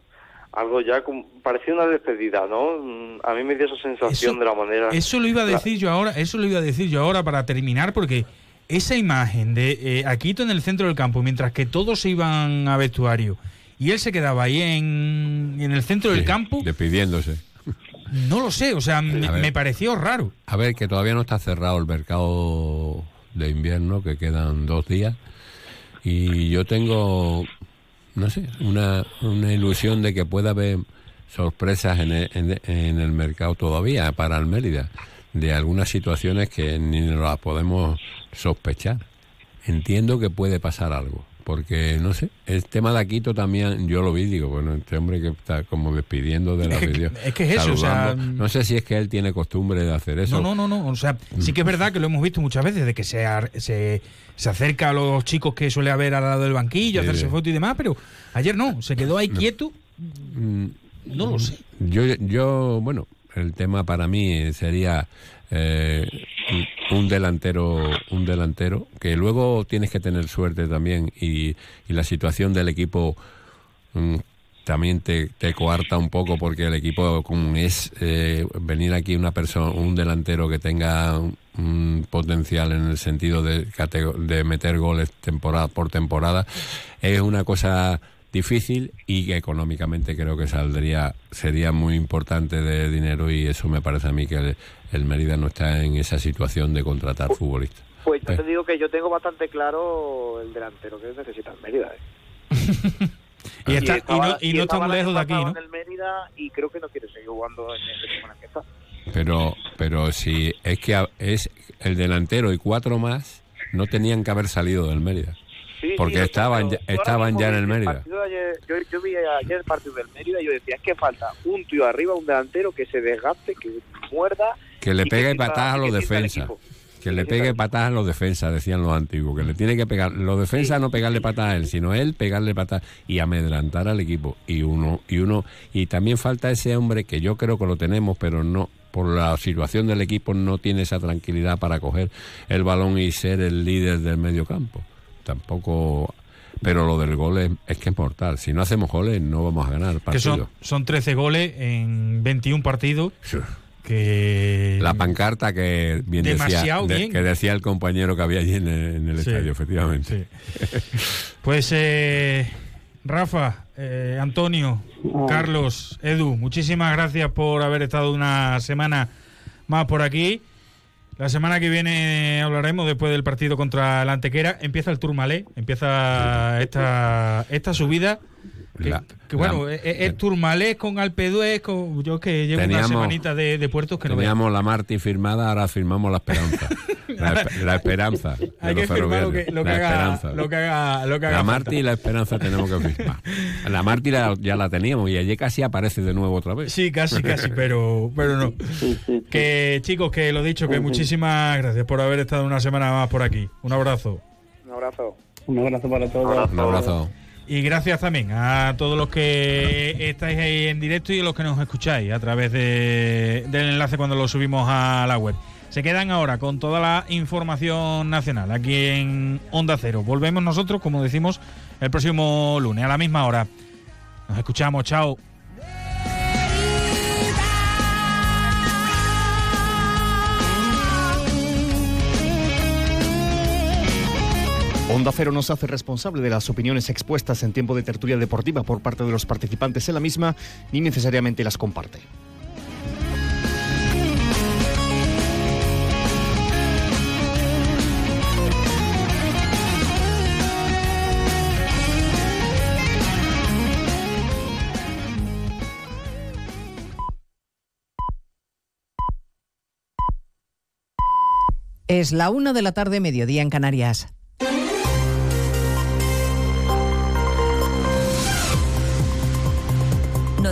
algo ya como, parecía una despedida no a mí me dio esa sensación Eso- de la manera Eso lo iba a la- decir yo ahora, eso lo iba a decir yo ahora para terminar, porque esa imagen de eh, Aquito en el centro del campo, mientras que todos se iban a vestuario, y él se quedaba ahí en, en el centro del campo, Despidiéndose. no lo sé, o sea, me, ver. me pareció raro. A ver, que todavía no está cerrado el mercado de invierno, que quedan dos días. Y yo tengo, no sé, una, una ilusión de que pueda haber sorpresas en el, en- en el mercado todavía para el Mérida, de algunas situaciones que ni las podemos sospechar. Entiendo que puede pasar algo, porque no sé, el tema de Aquito también yo lo vi, digo, bueno, este hombre que está como despidiendo de la Es video. es que es eso, o sea, saludando. no sé si es que él tiene costumbre de hacer eso. No, no, no, no. O sea, sí que es verdad que lo hemos visto muchas veces, de que se, se, se acerca a los chicos que suele haber al lado del banquillo, Sí, hacerse fotos y demás, pero ayer no, se quedó ahí quieto. Mm, No lo sé. Yo, yo, bueno, el tema para mí sería eh, un- delantero, un delantero que luego tienes que tener suerte también y, y la situación del equipo mm, también te, coarta un poco porque el equipo es eh, venir aquí una persona, un delantero que tenga un, potencial en el sentido de, de meter goles temporada por temporada es una cosa difícil y que económicamente creo que saldría sería muy importante de dinero y eso me parece a mí que el Mérida no está en esa situación de contratar futbolistas. Pues yo te digo que yo tengo bastante claro el delantero que necesita el Mérida. ¿eh? Y, está, y estaba- no, y no está estaba muy el año lejos de aquí, ¿no? en el Mérida y creo que no quiere seguir jugando en el equipo en el que está. Pero, pero si es que es el delantero y cuatro más no tenían que haber salido del Mérida. Sí, porque sí, estaban, ya, estaban ya en el Mérida. ayer- yo, yo vi ayer el partido del Mérida y yo decía, es que falta un tío arriba, un delantero que se desgaste, que muerda. Que le pegue patadas a los defensas. Que le pegue patadas a los defensas, decían los antiguos. Que le tiene que pegar. Los defensas no pegarle patadas a él, sino él pegarle patadas y amedrantar al equipo. Y uno, y uno, y también falta ese hombre que yo creo que lo tenemos, pero no, por la situación del equipo, no tiene esa tranquilidad para coger el balón y ser el líder del medio campo. Tampoco. Pero lo del gol es, es que es mortal. Si no hacemos goles, no vamos a ganar Que partido. son, son 13 goles en 21 partidos. Que La pancarta que bien decía, Demasiado de- bien. que decía el compañero que había allí en el, en el Sí, estadio, efectivamente. Pues eh, Rafa, eh, Antonio, Carlos, Edu, muchísimas gracias por haber estado una semana más por aquí. La semana que viene hablaremos después del partido contra el Antequera. Empieza el Tourmalet, empieza esta, esta subida. Que, La- que bueno, la- es, es Tourmalet con Alpeduez, con, yo que llevo una Teníamos- semanita de, de puertos que no veas. Teníamos la Marti firmada, ahora firmamos la Esperanza. la, espe- la Esperanza. de Hay los que firmar lo que, lo haga, Esperanza. lo que haga, lo que haga la. Marti y la Esperanza tenemos que firmar. La Marti la- ya la teníamos y allí casi aparece de nuevo otra vez. Sí, casi, casi, pero, pero no. Que chicos, que lo dicho, que muchísimas gracias por haber estado una semana más por aquí. Un abrazo. Un abrazo. Un abrazo para todos. Un abrazo. Y gracias también a todos los que estáis ahí en directo y a los que nos escucháis a través de- del enlace cuando lo subimos a la web. Se quedan ahora con toda la información nacional aquí en Onda Cero. Volvemos nosotros, como decimos, el próximo lunes a la misma hora. Nos escuchamos, chao. Onda Cero nos hace responsable de las opiniones expuestas en tiempo de tertulia deportiva por parte de los participantes en la misma, ni necesariamente las comparte. Es la una de la tarde, mediodía en Canarias.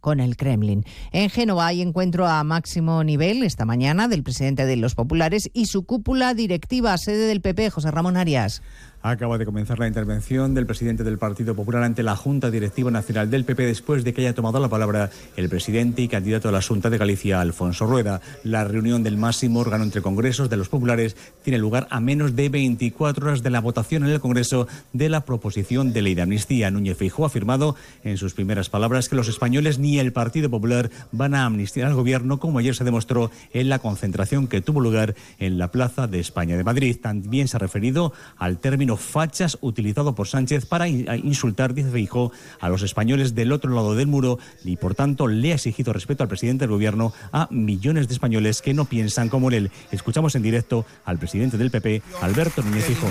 con el Kremlin. En Génova hay encuentro a máximo nivel esta mañana del presidente de los populares y su cúpula directiva, sede del PP, José Ramón Arias. Acaba de comenzar la intervención del presidente del Partido Popular ante la Junta Directiva Nacional del PP después de que haya tomado la palabra el presidente y candidato a la Junta de Galicia, Alfonso Rueda. La reunión del máximo órgano entre congresos de los populares tiene lugar a menos de 24 horas de la votación en el Congreso de la proposición de ley de amnistía. Núñez Feijóo ha afirmado en sus primeras palabras que los españoles ni el Partido Popular van a amnistiar al gobierno, como ayer se demostró en la concentración que tuvo lugar en la Plaza de España de Madrid. También se ha referido al término fachas utilizado por Sánchez para insultar, dice Feijó, a los españoles del otro lado del muro y por tanto le ha exigido respeto al presidente del gobierno a millones de españoles que no piensan como él. Escuchamos en directo al presidente del PP, Alberto Núñez Feijóo.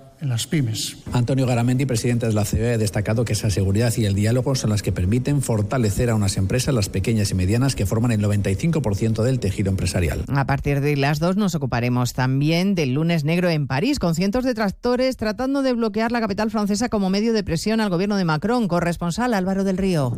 en las pymes. Antonio Garamendi, presidente de la COE, ha destacado que esa seguridad y el diálogo son las que permiten fortalecer a unas empresas, las pequeñas y medianas, que forman el 95% del tejido empresarial. A partir de las dos nos ocuparemos también del lunes negro en París, con cientos de tractores tratando de bloquear la capital francesa como medio de presión al gobierno de Macron. Corresponsal Álvaro del Río.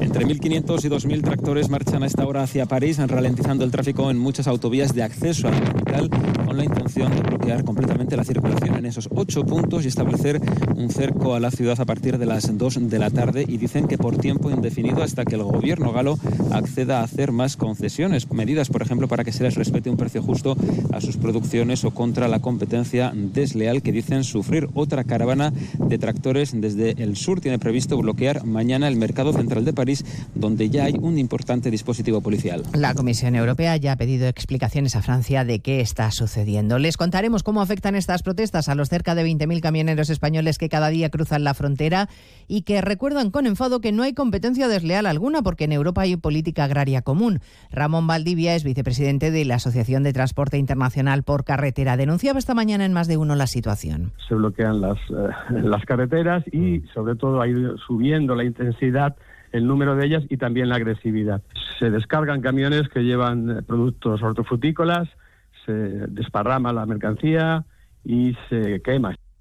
Entre 1.500 y 2.000 tractores marchan a esta hora hacia París, ralentizando el tráfico en muchas autovías de acceso a la capital, con la intención de bloquear completamente la circulación en esos ocho puntos y establecer un cerco a la ciudad a partir de las 2 de la tarde. Y dicen que por tiempo indefinido hasta que el gobierno galo acceda a hacer más concesiones, medidas, por ejemplo, para que se les respete un precio justo a sus producciones o contra la competencia desleal que dicen sufrir. Otra caravana de tractores desde el sur tiene previsto bloquear mañana el mercado central de París donde ya hay un importante dispositivo policial. La Comisión Europea ya ha pedido explicaciones a Francia de qué está sucediendo. Les contaremos cómo afectan estas protestas a los cerca de 20.000 camioneros españoles que cada día cruzan la frontera y que recuerdan con enfado que no hay competencia desleal alguna porque en Europa hay política agraria común. Ramón Valdivia es vicepresidente de la Asociación de Transporte Internacional por Carretera. Denunciaba esta mañana en más de uno la situación. Se bloquean las, eh, las carreteras y sobre todo ha ido subiendo la intensidad el número de ellas y también la agresividad. Se descargan camiones que llevan eh, productos hortofrutícolas, se desparrama la mercancía y se quema.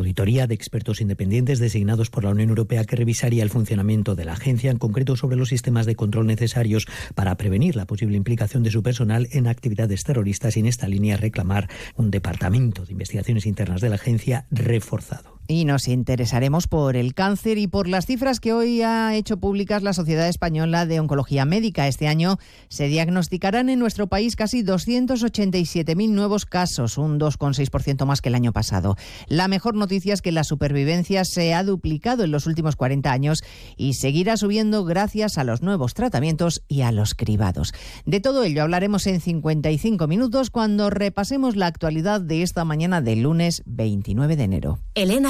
auditoría de expertos independientes designados por la Unión Europea que revisaría el funcionamiento de la agencia, en concreto sobre los sistemas de control necesarios para prevenir la posible implicación de su personal en actividades terroristas y en esta línea reclamar un departamento de investigaciones internas de la agencia reforzado. Y nos interesaremos por el cáncer y por las cifras que hoy ha hecho públicas la Sociedad Española de Oncología Médica. Este año se diagnosticarán en nuestro país casi 287.000 nuevos casos, un 2,6% más que el año pasado. La mejor noticia es que la supervivencia se ha duplicado en los últimos 40 años y seguirá subiendo gracias a los nuevos tratamientos y a los cribados. De todo ello hablaremos en 55 minutos cuando repasemos la actualidad de esta mañana del lunes 29 de enero. Elena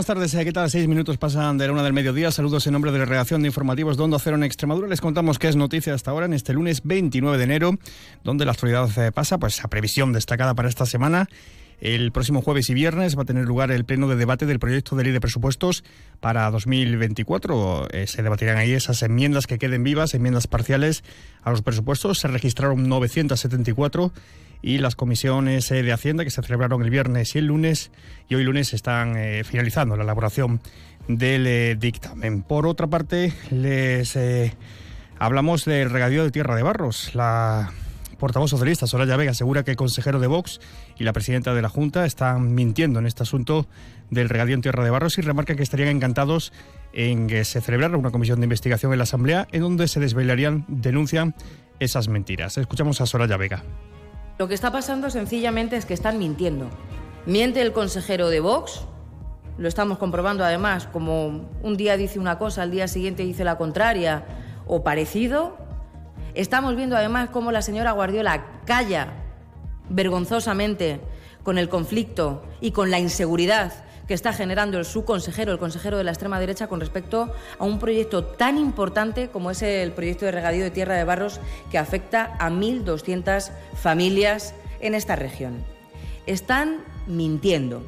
Buenas tardes, ¿qué tal? Seis minutos pasan de la una del mediodía. Saludos en nombre de la redacción de informativos de Onda Cero en Extremadura. Les contamos qué es noticia hasta ahora en este lunes 29 de enero, donde la actualidad eh, pasa, pues a previsión destacada para esta semana. El próximo jueves y viernes va a tener lugar el pleno de debate del proyecto de ley de presupuestos para 2024. Eh, se debatirán ahí esas enmiendas que queden vivas, enmiendas parciales a los presupuestos. Se registraron 974 y las comisiones eh, de Hacienda que se celebraron el viernes y el lunes y hoy lunes están eh, finalizando la elaboración del eh, dictamen. Por otra parte, les hablamos del regadío de Tierra de Barros. La portavoz socialista Soraya Vega asegura que el consejero de Vox y la presidenta de la Junta están mintiendo en este asunto del regadío en Tierra de Barros y remarca que estarían encantados en que se celebrara una comisión de investigación en la Asamblea en donde se desvelarían, denuncian esas mentiras. Escuchamos a Soraya Vega. Lo que está pasando sencillamente es que están mintiendo. Miente el consejero de Vox, lo estamos comprobando además, como un día dice una cosa, al día siguiente dice la contraria o parecido. Estamos viendo además cómo la señora Guardiola calla vergonzosamente con el conflicto y con la inseguridad que está generando su consejero, el consejero de la extrema derecha, con respecto a un proyecto tan importante como es el proyecto de regadío de tierra de barros que afecta a 1.200 familias en esta región. Están mintiendo.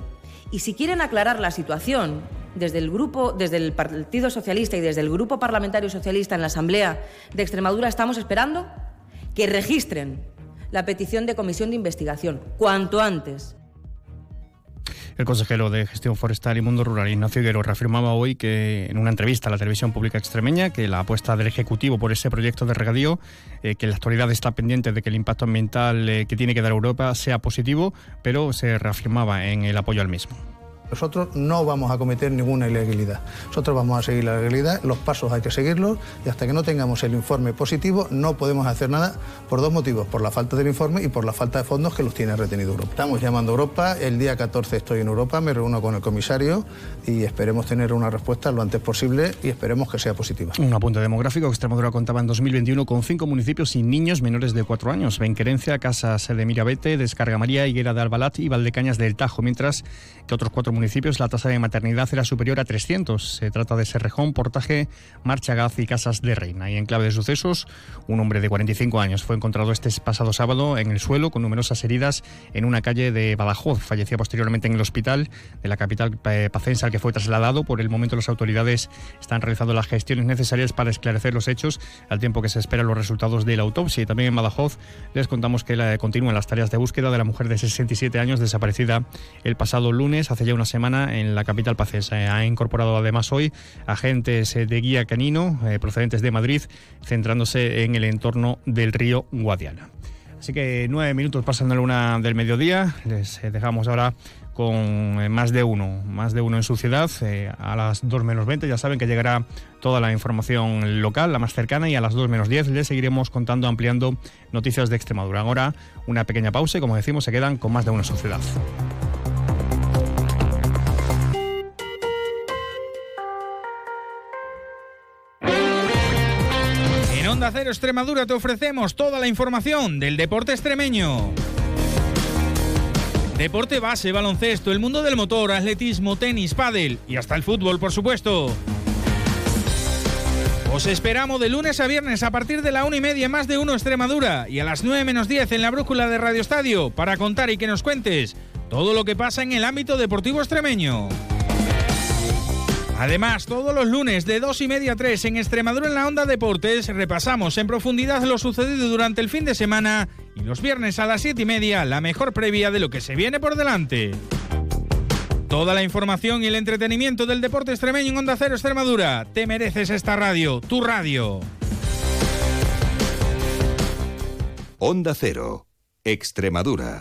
Y si quieren aclarar la situación, desde el grupo, desde el Partido Socialista y desde el Grupo Parlamentario Socialista en la Asamblea de Extremadura estamos esperando que registren la petición de comisión de investigación cuanto antes el consejero de Gestión Forestal y Mundo Rural, Ignacio Higuero, reafirmaba hoy que en una entrevista a la televisión pública extremeña que la apuesta del Ejecutivo por ese proyecto de regadío, eh, que en la actualidad está pendiente de que el impacto ambiental eh, que tiene que dar Europa sea positivo, pero se reafirmaba en el apoyo al mismo. Nosotros no vamos a cometer ninguna ilegalidad. Nosotros vamos a seguir la legalidad, los pasos hay que seguirlos y hasta que no tengamos el informe positivo no podemos hacer nada por dos motivos, por la falta del informe y por la falta de fondos que los tiene retenido Europa. Estamos llamando a Europa, el día 14 estoy en Europa, me reúno con el comisario y esperemos tener una respuesta lo antes posible y esperemos que sea positiva. Un apunte demográfico, Extremadura contaba en 2021 con cinco municipios sin niños menores de cuatro años, Benquerencia, Casas de Mirabete, Descarga María, Higuera de Albalat y Valdecañas del Tajo, mientras que otros cuatro municipios municipios la tasa de maternidad era superior a 300. Se trata de Serrejón, Portaje, Marchagaz y Casas de Reina. Y en clave de sucesos, un hombre de 45 años fue encontrado este pasado sábado en el suelo con numerosas heridas en una calle de Badajoz. Fallecía posteriormente en el hospital de la capital eh, pacense al que fue trasladado. Por el momento las autoridades están realizando las gestiones necesarias para esclarecer los hechos al tiempo que se esperan los resultados de la autopsia. Y también en Badajoz les contamos que la, continúan las tareas de búsqueda de la mujer de 67 años desaparecida el pasado lunes, hace ya una semana en la capital pacense. Ha incorporado además hoy agentes eh, de guía canino eh, procedentes de Madrid, centrándose en el entorno del río Guadiana. Así que nueve minutos pasan de la una del mediodía. Les eh, dejamos ahora con más de uno, más de uno en su ciudad. a las dos menos 20 ya saben que llegará toda la información local, la más cercana, y a las dos menos 10 les seguiremos contando, ampliando noticias de Extremadura. Ahora una pequeña pausa y como decimos se quedan con más de uno en su ciudad. Onda Cero Extremadura te ofrecemos toda la información del deporte extremeño. Deporte base, baloncesto, el mundo del motor, atletismo, tenis, pádel y hasta el fútbol, por supuesto. Os esperamos de lunes a viernes a partir de la una y media más de uno Extremadura y a las nueve menos diez en la brújula de Radio Estadio para contar y que nos cuentes todo lo que pasa en el ámbito deportivo extremeño. Además, todos los lunes de 2 y media a 3 en Extremadura en la Onda Deportes repasamos en profundidad lo sucedido durante el fin de semana y los viernes a las 7 y media la mejor previa de lo que se viene por delante. Toda la información y el entretenimiento del deporte extremeño en Onda Cero Extremadura. Te mereces esta radio, tu radio. Onda Cero, Extremadura.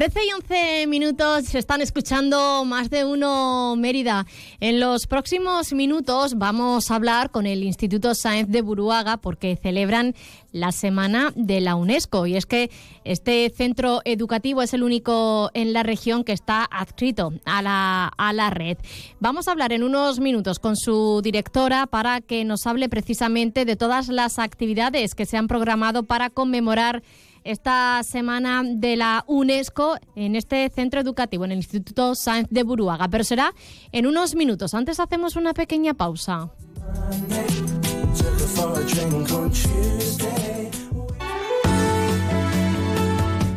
13 y 11 minutos se están escuchando más de uno Mérida. En los próximos minutos vamos a hablar con el Instituto Sáenz de Buruaga porque celebran la Semana de la UNESCO. Y es que este centro educativo es el único en la región que está adscrito a la, a la red. Vamos a hablar en unos minutos con su directora para que nos hable precisamente de todas las actividades que se han programado para conmemorar esta semana de la UNESCO en este centro educativo, en el Instituto Sáenz de Buruaga. Pero será en unos minutos. Antes hacemos una pequeña pausa.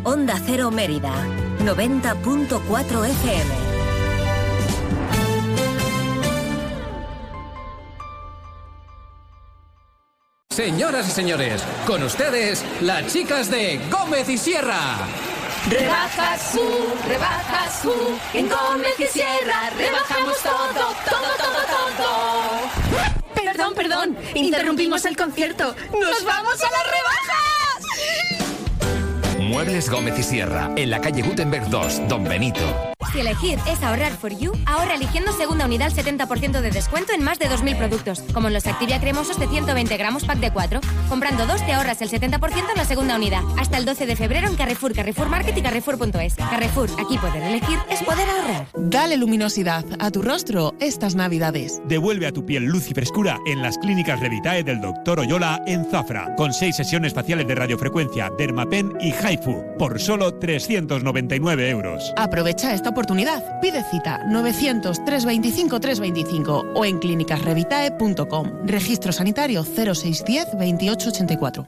Onda Cero Mérida, 90.4 FM. Señoras y señores, con ustedes, las chicas de Gómez y Sierra. Rebajas U, rebajas U, en Gómez y Sierra rebajamos todo, todo, todo, todo. Perdón, perdón, interrumpimos el concierto. ¡Nos vamos a las rebajas! Muebles Gómez y Sierra, en la calle Gutenberg 2, Don Benito. Si elegir es ahorrar for you, ahorra eligiendo segunda unidad al 70% de descuento en más de 2.000 productos, como en los Activia cremosos de 120 gramos pack de 4. Comprando dos te ahorras el 70% en la segunda unidad. Hasta el 12 de febrero en Carrefour, Carrefour Market y Carrefour.es. Carrefour, aquí poder elegir es poder ahorrar. Dale luminosidad a tu rostro estas navidades. Devuelve a tu piel luz y frescura en las clínicas Revitae del Dr. Oyola en Zafra, con seis sesiones faciales de radiofrecuencia, Dermapen y Por solo 399 euros. Aprovecha esta oportunidad. Pide cita 900 325 325 o en clínicasrevitae.com. Registro sanitario 0610 2884.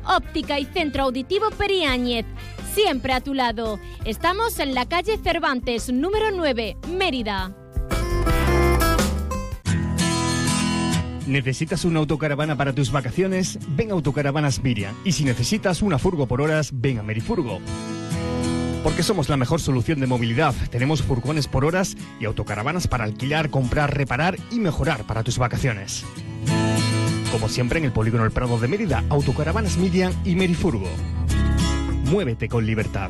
Óptica y Centro Auditivo Periáñez. Siempre a tu lado. Estamos en la calle Cervantes, número 9, Mérida. ¿Necesitas una autocaravana para tus vacaciones? Ven a Autocaravanas Miriam. Y si necesitas una furgo por horas, ven a Merifurgo. Porque somos la mejor solución de movilidad. Tenemos furgones por horas y autocaravanas para alquilar, comprar, reparar y mejorar para tus vacaciones. Como siempre en el Polígono El Prado de Mérida, Autocaravanas Miriam y Merifurgo. Muévete con libertad.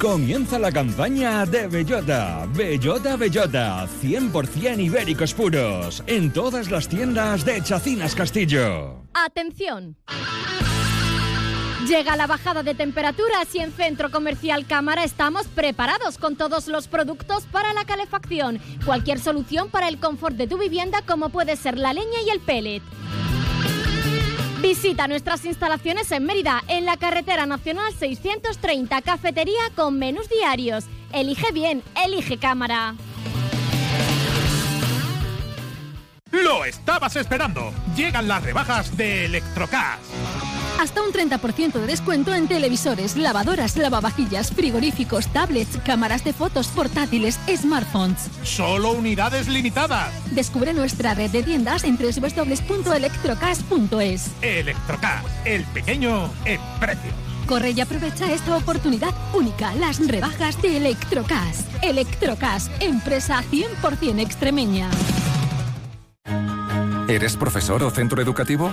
Comienza la campaña de Bellota. Bellota Bellota. 100% ibéricos puros. En todas las tiendas de Chacinas Castillo. Atención. Llega la bajada de temperaturas y en Centro Comercial Cámara estamos preparados con todos los productos para la calefacción. Cualquier solución para el confort de tu vivienda como puede ser la leña y el pellet. Visita nuestras instalaciones en Mérida, en la carretera nacional 630, cafetería con menús diarios. Elige bien, elige cámara. Lo estabas esperando. Llegan las rebajas de Electrocas. Hasta un 30% de descuento en televisores, lavadoras, lavavajillas, frigoríficos, tablets, cámaras de fotos, portátiles, smartphones. Solo unidades limitadas. Descubre nuestra red de tiendas en www.electrocas.es. Electrocas, el pequeño en precio. Corre y aprovecha esta oportunidad única, las rebajas de Electrocas. Electrocas, empresa 100% extremeña. ¿Eres profesor o centro educativo?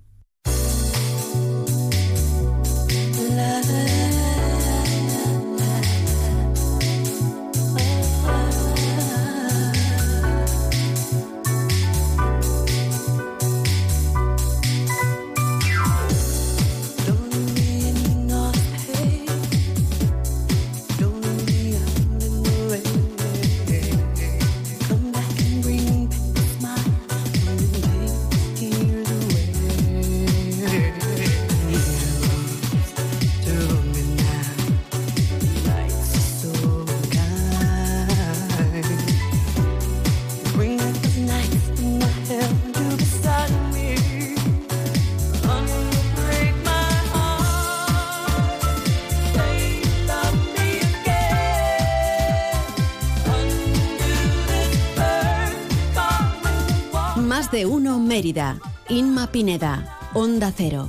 Más Inma Pineda. Onda Cero.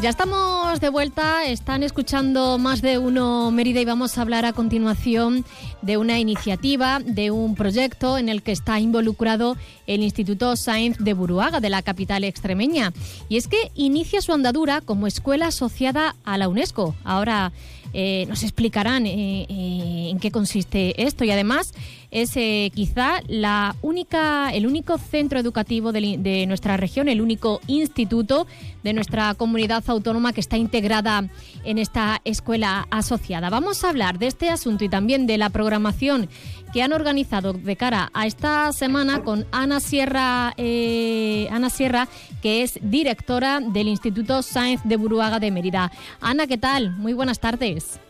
Ya estamos de vuelta, están escuchando más de uno Mérida y vamos a hablar a continuación de una iniciativa, de un proyecto en el que está involucrado el Instituto Sainz de Buruaga, de la capital extremeña. Y es que inicia su andadura como escuela asociada a la UNESCO. Ahora eh, nos explicarán eh, eh, en qué consiste esto. Y además es eh, quizá la única, el único centro educativo de, nuestra región, el único instituto de nuestra comunidad autónoma que está integrada en esta escuela asociada. Vamos a hablar de este asunto y también de la programación que han organizado de cara a esta semana con Ana Sierra, eh, Ana Sierra, que es directora del Instituto Sáenz de Buruaga de Mérida. Ana, ¿qué tal? Muy buenas tardes.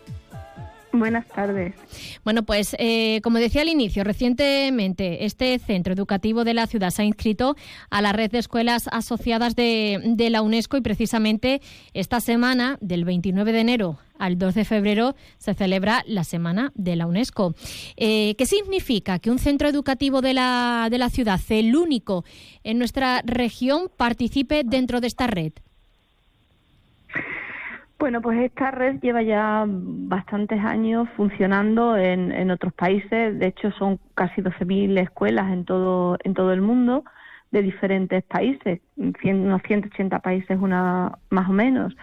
Buenas tardes. Bueno, pues eh, como decía al inicio, recientemente este centro educativo de la ciudad se ha inscrito a la red de escuelas asociadas de, la UNESCO y precisamente esta semana, del 29 de enero al 2 de febrero, se celebra la Semana de la UNESCO. Eh, ¿Qué significa que un centro educativo de la, de la ciudad, el único en nuestra región, participe dentro de esta red? Bueno, pues esta red lleva ya bastantes años funcionando en, en otros países. De hecho, son casi 12.000 escuelas en todo, en todo el mundo de diferentes países, cien- unos 180 países una más o menos.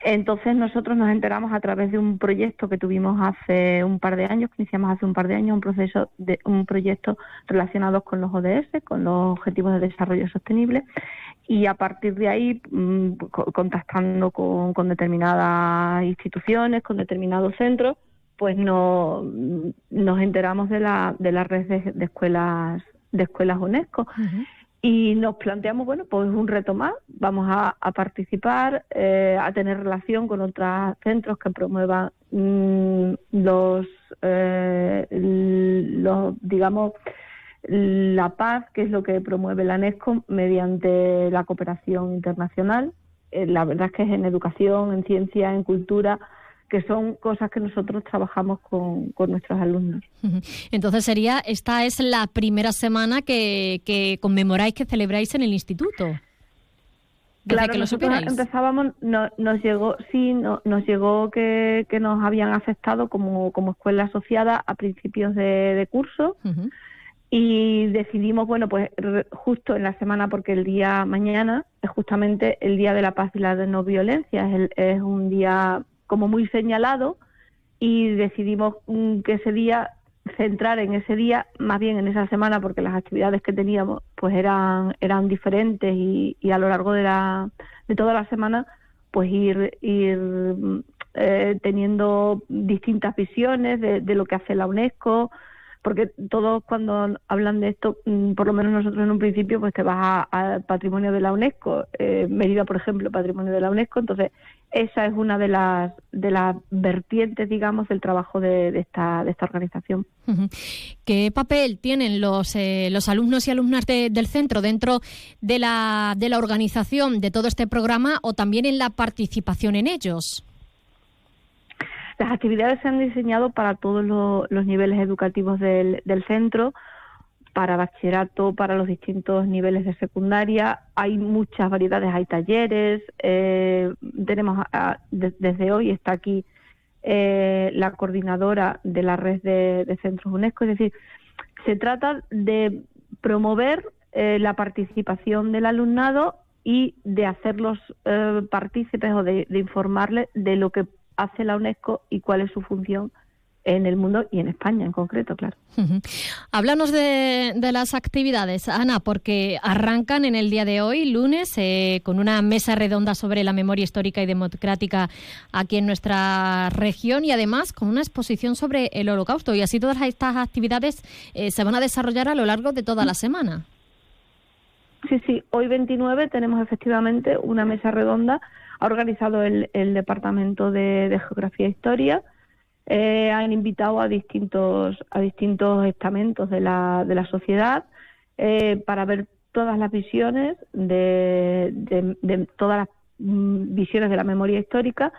Entonces nosotros nos enteramos a través de un proyecto que tuvimos hace un par de años, que iniciamos hace un par de años, un proceso de un proyecto relacionado con los ODS, con los Objetivos de Desarrollo Sostenible, y a partir de ahí mm, co- contactando con, con determinadas instituciones, con determinados centros, pues no, nos enteramos de la, de la red de, de escuelas de escuelas UNESCO. Y nos planteamos, bueno, pues un reto más, vamos a, a participar, eh, a tener relación con otros centros que promuevan mm, los, eh, los, digamos, la paz, que es lo que promueve la UNESCO mediante la cooperación internacional. Eh, la verdad es que es en educación, en ciencia, en cultura, que son cosas que nosotros trabajamos con, con nuestros alumnos. Entonces sería, esta es la primera semana que, que conmemoráis, que celebráis en el instituto. Desde Claro, que nosotros empezábamos, no- nos llegó, sí, no- nos llegó que, que nos habían aceptado como, como escuela asociada a principios de, de curso y decidimos, bueno, pues justo en la semana, porque el día mañana es justamente el Día de la Paz y la de No Violencia, es, el- es un día como muy señalado y decidimos mm, que ese día centrar en ese día, más bien en esa semana, porque las actividades que teníamos pues eran, eran diferentes y, y a lo largo de, la, de toda la semana pues ir, ir eh, teniendo distintas visiones de, de, lo que hace la UNESCO, porque todos cuando hablan de esto, mm, por lo menos nosotros en un principio, pues te vas al patrimonio de la UNESCO, eh, Mérida, por ejemplo, patrimonio de la UNESCO, entonces esa es una de las de las vertientes, digamos, del trabajo de, esta de esta organización. ¿Qué papel tienen los eh, los alumnos y alumnas de, del centro dentro de la de la organización de todo este programa o también en la participación en ellos? Las actividades se han diseñado para todos lo, los niveles educativos del, del centro para bachillerato, para los distintos niveles de secundaria. Hay muchas variedades, hay talleres. Eh, tenemos a, de, desde hoy está aquí eh, la coordinadora de la red de, de, centros UNESCO. Es decir, se trata de promover eh, la participación del alumnado y de hacerlos eh, partícipes o de, de informarles de lo que hace la UNESCO y cuál es su función en el mundo y en España en concreto, claro. Uh -huh. Háblanos de, de, las actividades, Ana, porque arrancan en el día de hoy, lunes, eh, con una mesa redonda sobre la memoria histórica y democrática aquí en nuestra región y además con una exposición sobre el holocausto. Y así todas estas actividades eh, se van a desarrollar a lo largo de toda la semana. Sí, sí, hoy 29 tenemos efectivamente una mesa redonda. Ha organizado el, el Departamento de, Geografía e Historia. Eh, han invitado a distintos a distintos estamentos de la, de la sociedad eh, para ver todas las visiones de, de, de todas las mm, visiones de la memoria histórica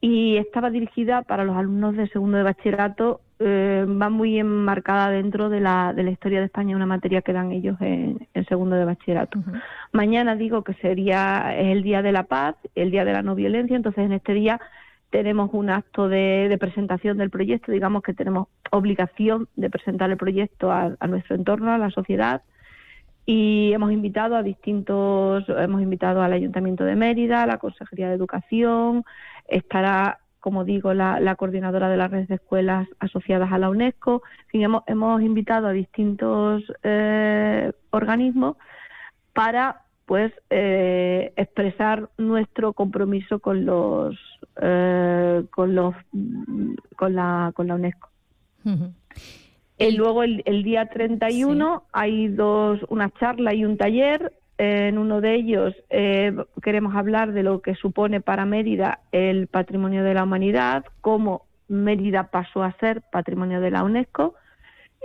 y estaba dirigida para los alumnos de segundo de bachillerato eh, va muy enmarcada dentro de la, de la historia de España, una materia que dan ellos en, en segundo de bachillerato. Uh -huh. Mañana digo que sería el Día de la Paz, el Día de la No Violencia, entonces en este día tenemos un acto de, de, presentación del proyecto, digamos que tenemos obligación de presentar el proyecto a, a, nuestro entorno, a la sociedad, y hemos invitado a distintos, hemos invitado al Ayuntamiento de Mérida, a la Consejería de Educación, estará, como digo, la, la coordinadora de la red de escuelas asociadas a la UNESCO, fin, hemos, hemos invitado a distintos eh, organismos para pues eh, expresar nuestro compromiso con los eh, con los con la con la UNESCO. Uh -huh. Y luego el, el día 31 sí. hay dos una charla y un taller. En uno de ellos eh, queremos hablar de lo que supone para Mérida el patrimonio de la humanidad, cómo Mérida pasó a ser patrimonio de la UNESCO,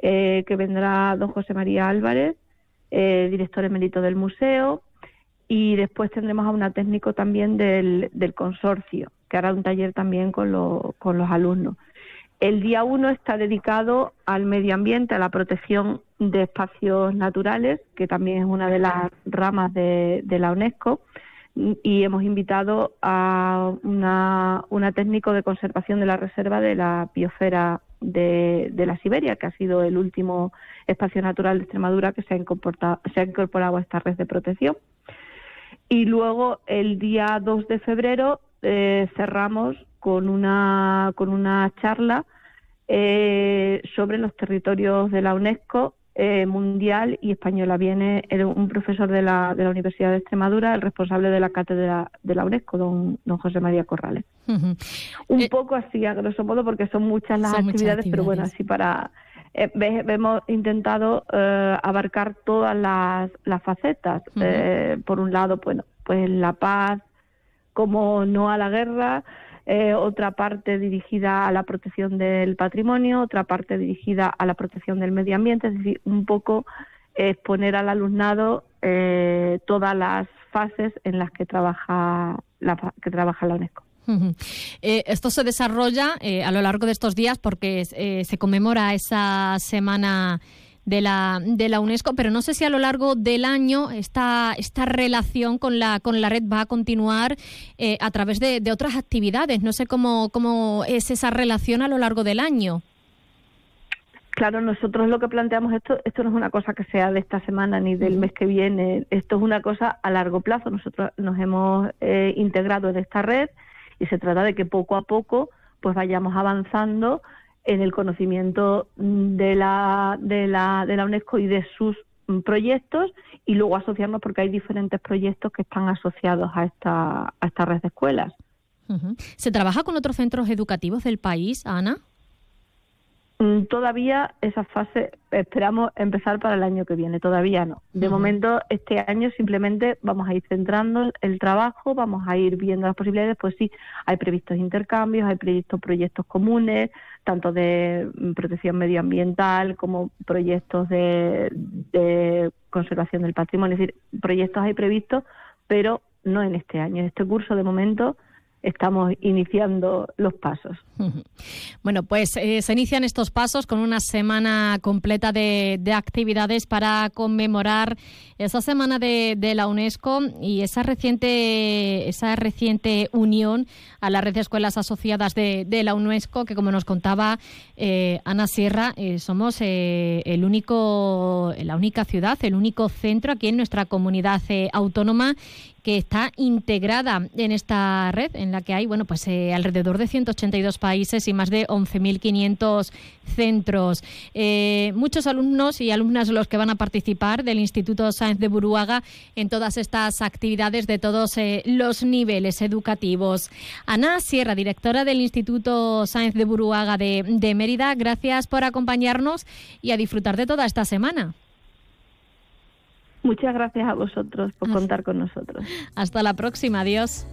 eh, que vendrá don José María Álvarez, eh, director emérito del museo, y después tendremos a una técnico también del, consorcio, que hará un taller también con, con los alumnos. El día uno está dedicado al medio ambiente, a la protección de espacios naturales, que también es una de las ramas de, la UNESCO, y hemos invitado a una, una, técnico de conservación de la reserva de la biosfera de, la Siberia, que ha sido el último espacio natural de Extremadura que se ha, se ha incorporado a esta red de protección. Y luego el día 2 de febrero eh, cerramos con una, con una charla eh, sobre los territorios de la UNESCO eh, mundial y española. Viene un profesor de la, de la Universidad de Extremadura, el responsable de la cátedra de la UNESCO, don, don José María Corrales. Uh -huh. Un eh, poco así, a grosso modo, porque son muchas las son actividades, muchas actividades, pero bueno, así para... Eh, hemos intentado eh, abarcar todas las, las facetas. Uh -huh. por un lado, bueno, pues la paz, como no a la guerra, eh, otra parte dirigida a la protección del patrimonio, otra parte dirigida a la protección del medio ambiente, es decir, un poco exponer al alumnado eh, todas las fases en las que trabaja la, que trabaja la UNESCO. Eh, esto se desarrolla eh, a lo largo de estos días porque eh, se conmemora esa semana de la, de la UNESCO, pero no sé si a lo largo del año esta, esta relación con la, con la red va a continuar eh, a través de, de, otras actividades. No sé cómo, cómo es esa relación a lo largo del año. Claro, nosotros lo que planteamos esto, esto no es una cosa que sea de esta semana ni del mes que viene, esto es una cosa a largo plazo. Nosotros nos hemos eh, integrado en esta red y se trata de que poco a poco pues vayamos avanzando en el conocimiento de la, de la, de la UNESCO y de sus proyectos y luego asociarnos porque hay diferentes proyectos que están asociados a esta, a esta red de escuelas. ¿Se trabaja con otros centros educativos del país, Ana? Mm, Todavía esa fase esperamos empezar para el año que viene, todavía no. De momento, este año simplemente vamos a ir centrando el trabajo, vamos a ir viendo las posibilidades, pues sí, hay previstos intercambios, hay previstos proyectos comunes, tanto de mm, protección medioambiental como proyectos de, de conservación del patrimonio, es decir, proyectos hay previstos, pero no en este año. En este curso, de momento, estamos iniciando los pasos. Bueno, pues eh, se inician estos pasos con una semana completa de, de actividades para conmemorar esa semana de, de la UNESCO y esa reciente, esa reciente unión a la red de escuelas asociadas de, de la UNESCO, que como nos contaba eh, Ana Sierra, eh, somos el único, la única ciudad, el único centro aquí en nuestra comunidad autónoma que está integrada en esta red en la que hay bueno pues eh, alrededor de 182 países y más de 11.500 centros. Eh, muchos alumnos y alumnas los que van a participar del Instituto Sáenz de Buruaga en todas estas actividades de todos eh, los niveles educativos. Ana Sierra, directora del Instituto Sáenz de Buruaga de, de Mérida, gracias por acompañarnos y a disfrutar de toda esta semana. Muchas gracias a vosotros por contar con nosotros. Hasta la próxima, adiós.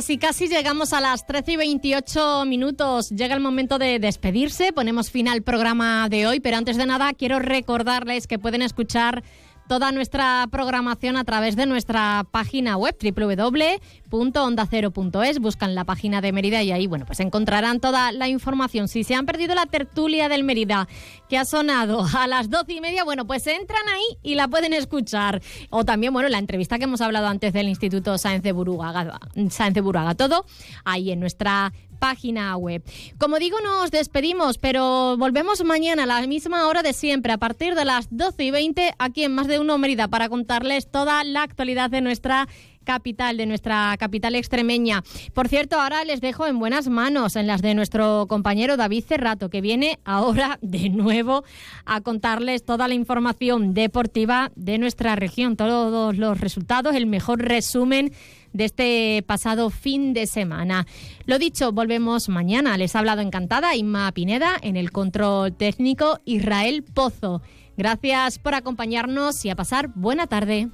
Casi, casi llegamos a las 13 y 28 minutos. Llega el momento de despedirse. Ponemos fin al programa de hoy, pero antes de nada quiero recordarles que pueden escuchar toda nuestra programación a través de nuestra página web www.ondacero.es. Buscan la página de Mérida y ahí, bueno, pues encontrarán toda la información. Si se han perdido la tertulia del Mérida que ha sonado a las doce y media, bueno, pues entran ahí y la pueden escuchar. O también, bueno, la entrevista que hemos hablado antes del Instituto Sáenz de Buruaga, Sáenz de Buruaga, todo ahí en nuestra página web. Como digo, nos despedimos, pero volvemos mañana a la misma hora de siempre, a partir de las 12 y 20, aquí en Más de Uno Mérida, para contarles toda la actualidad de nuestra capital, de nuestra capital extremeña. Por cierto, ahora les dejo en buenas manos, en las de nuestro compañero David Cerrato, que viene ahora de nuevo a contarles toda la información deportiva de nuestra región, todos los resultados, el mejor resumen de este pasado fin de semana. Lo dicho, volvemos mañana. Les ha hablado encantada Inma Pineda en el control técnico Israel Pozo. Gracias por acompañarnos y a pasar buena tarde.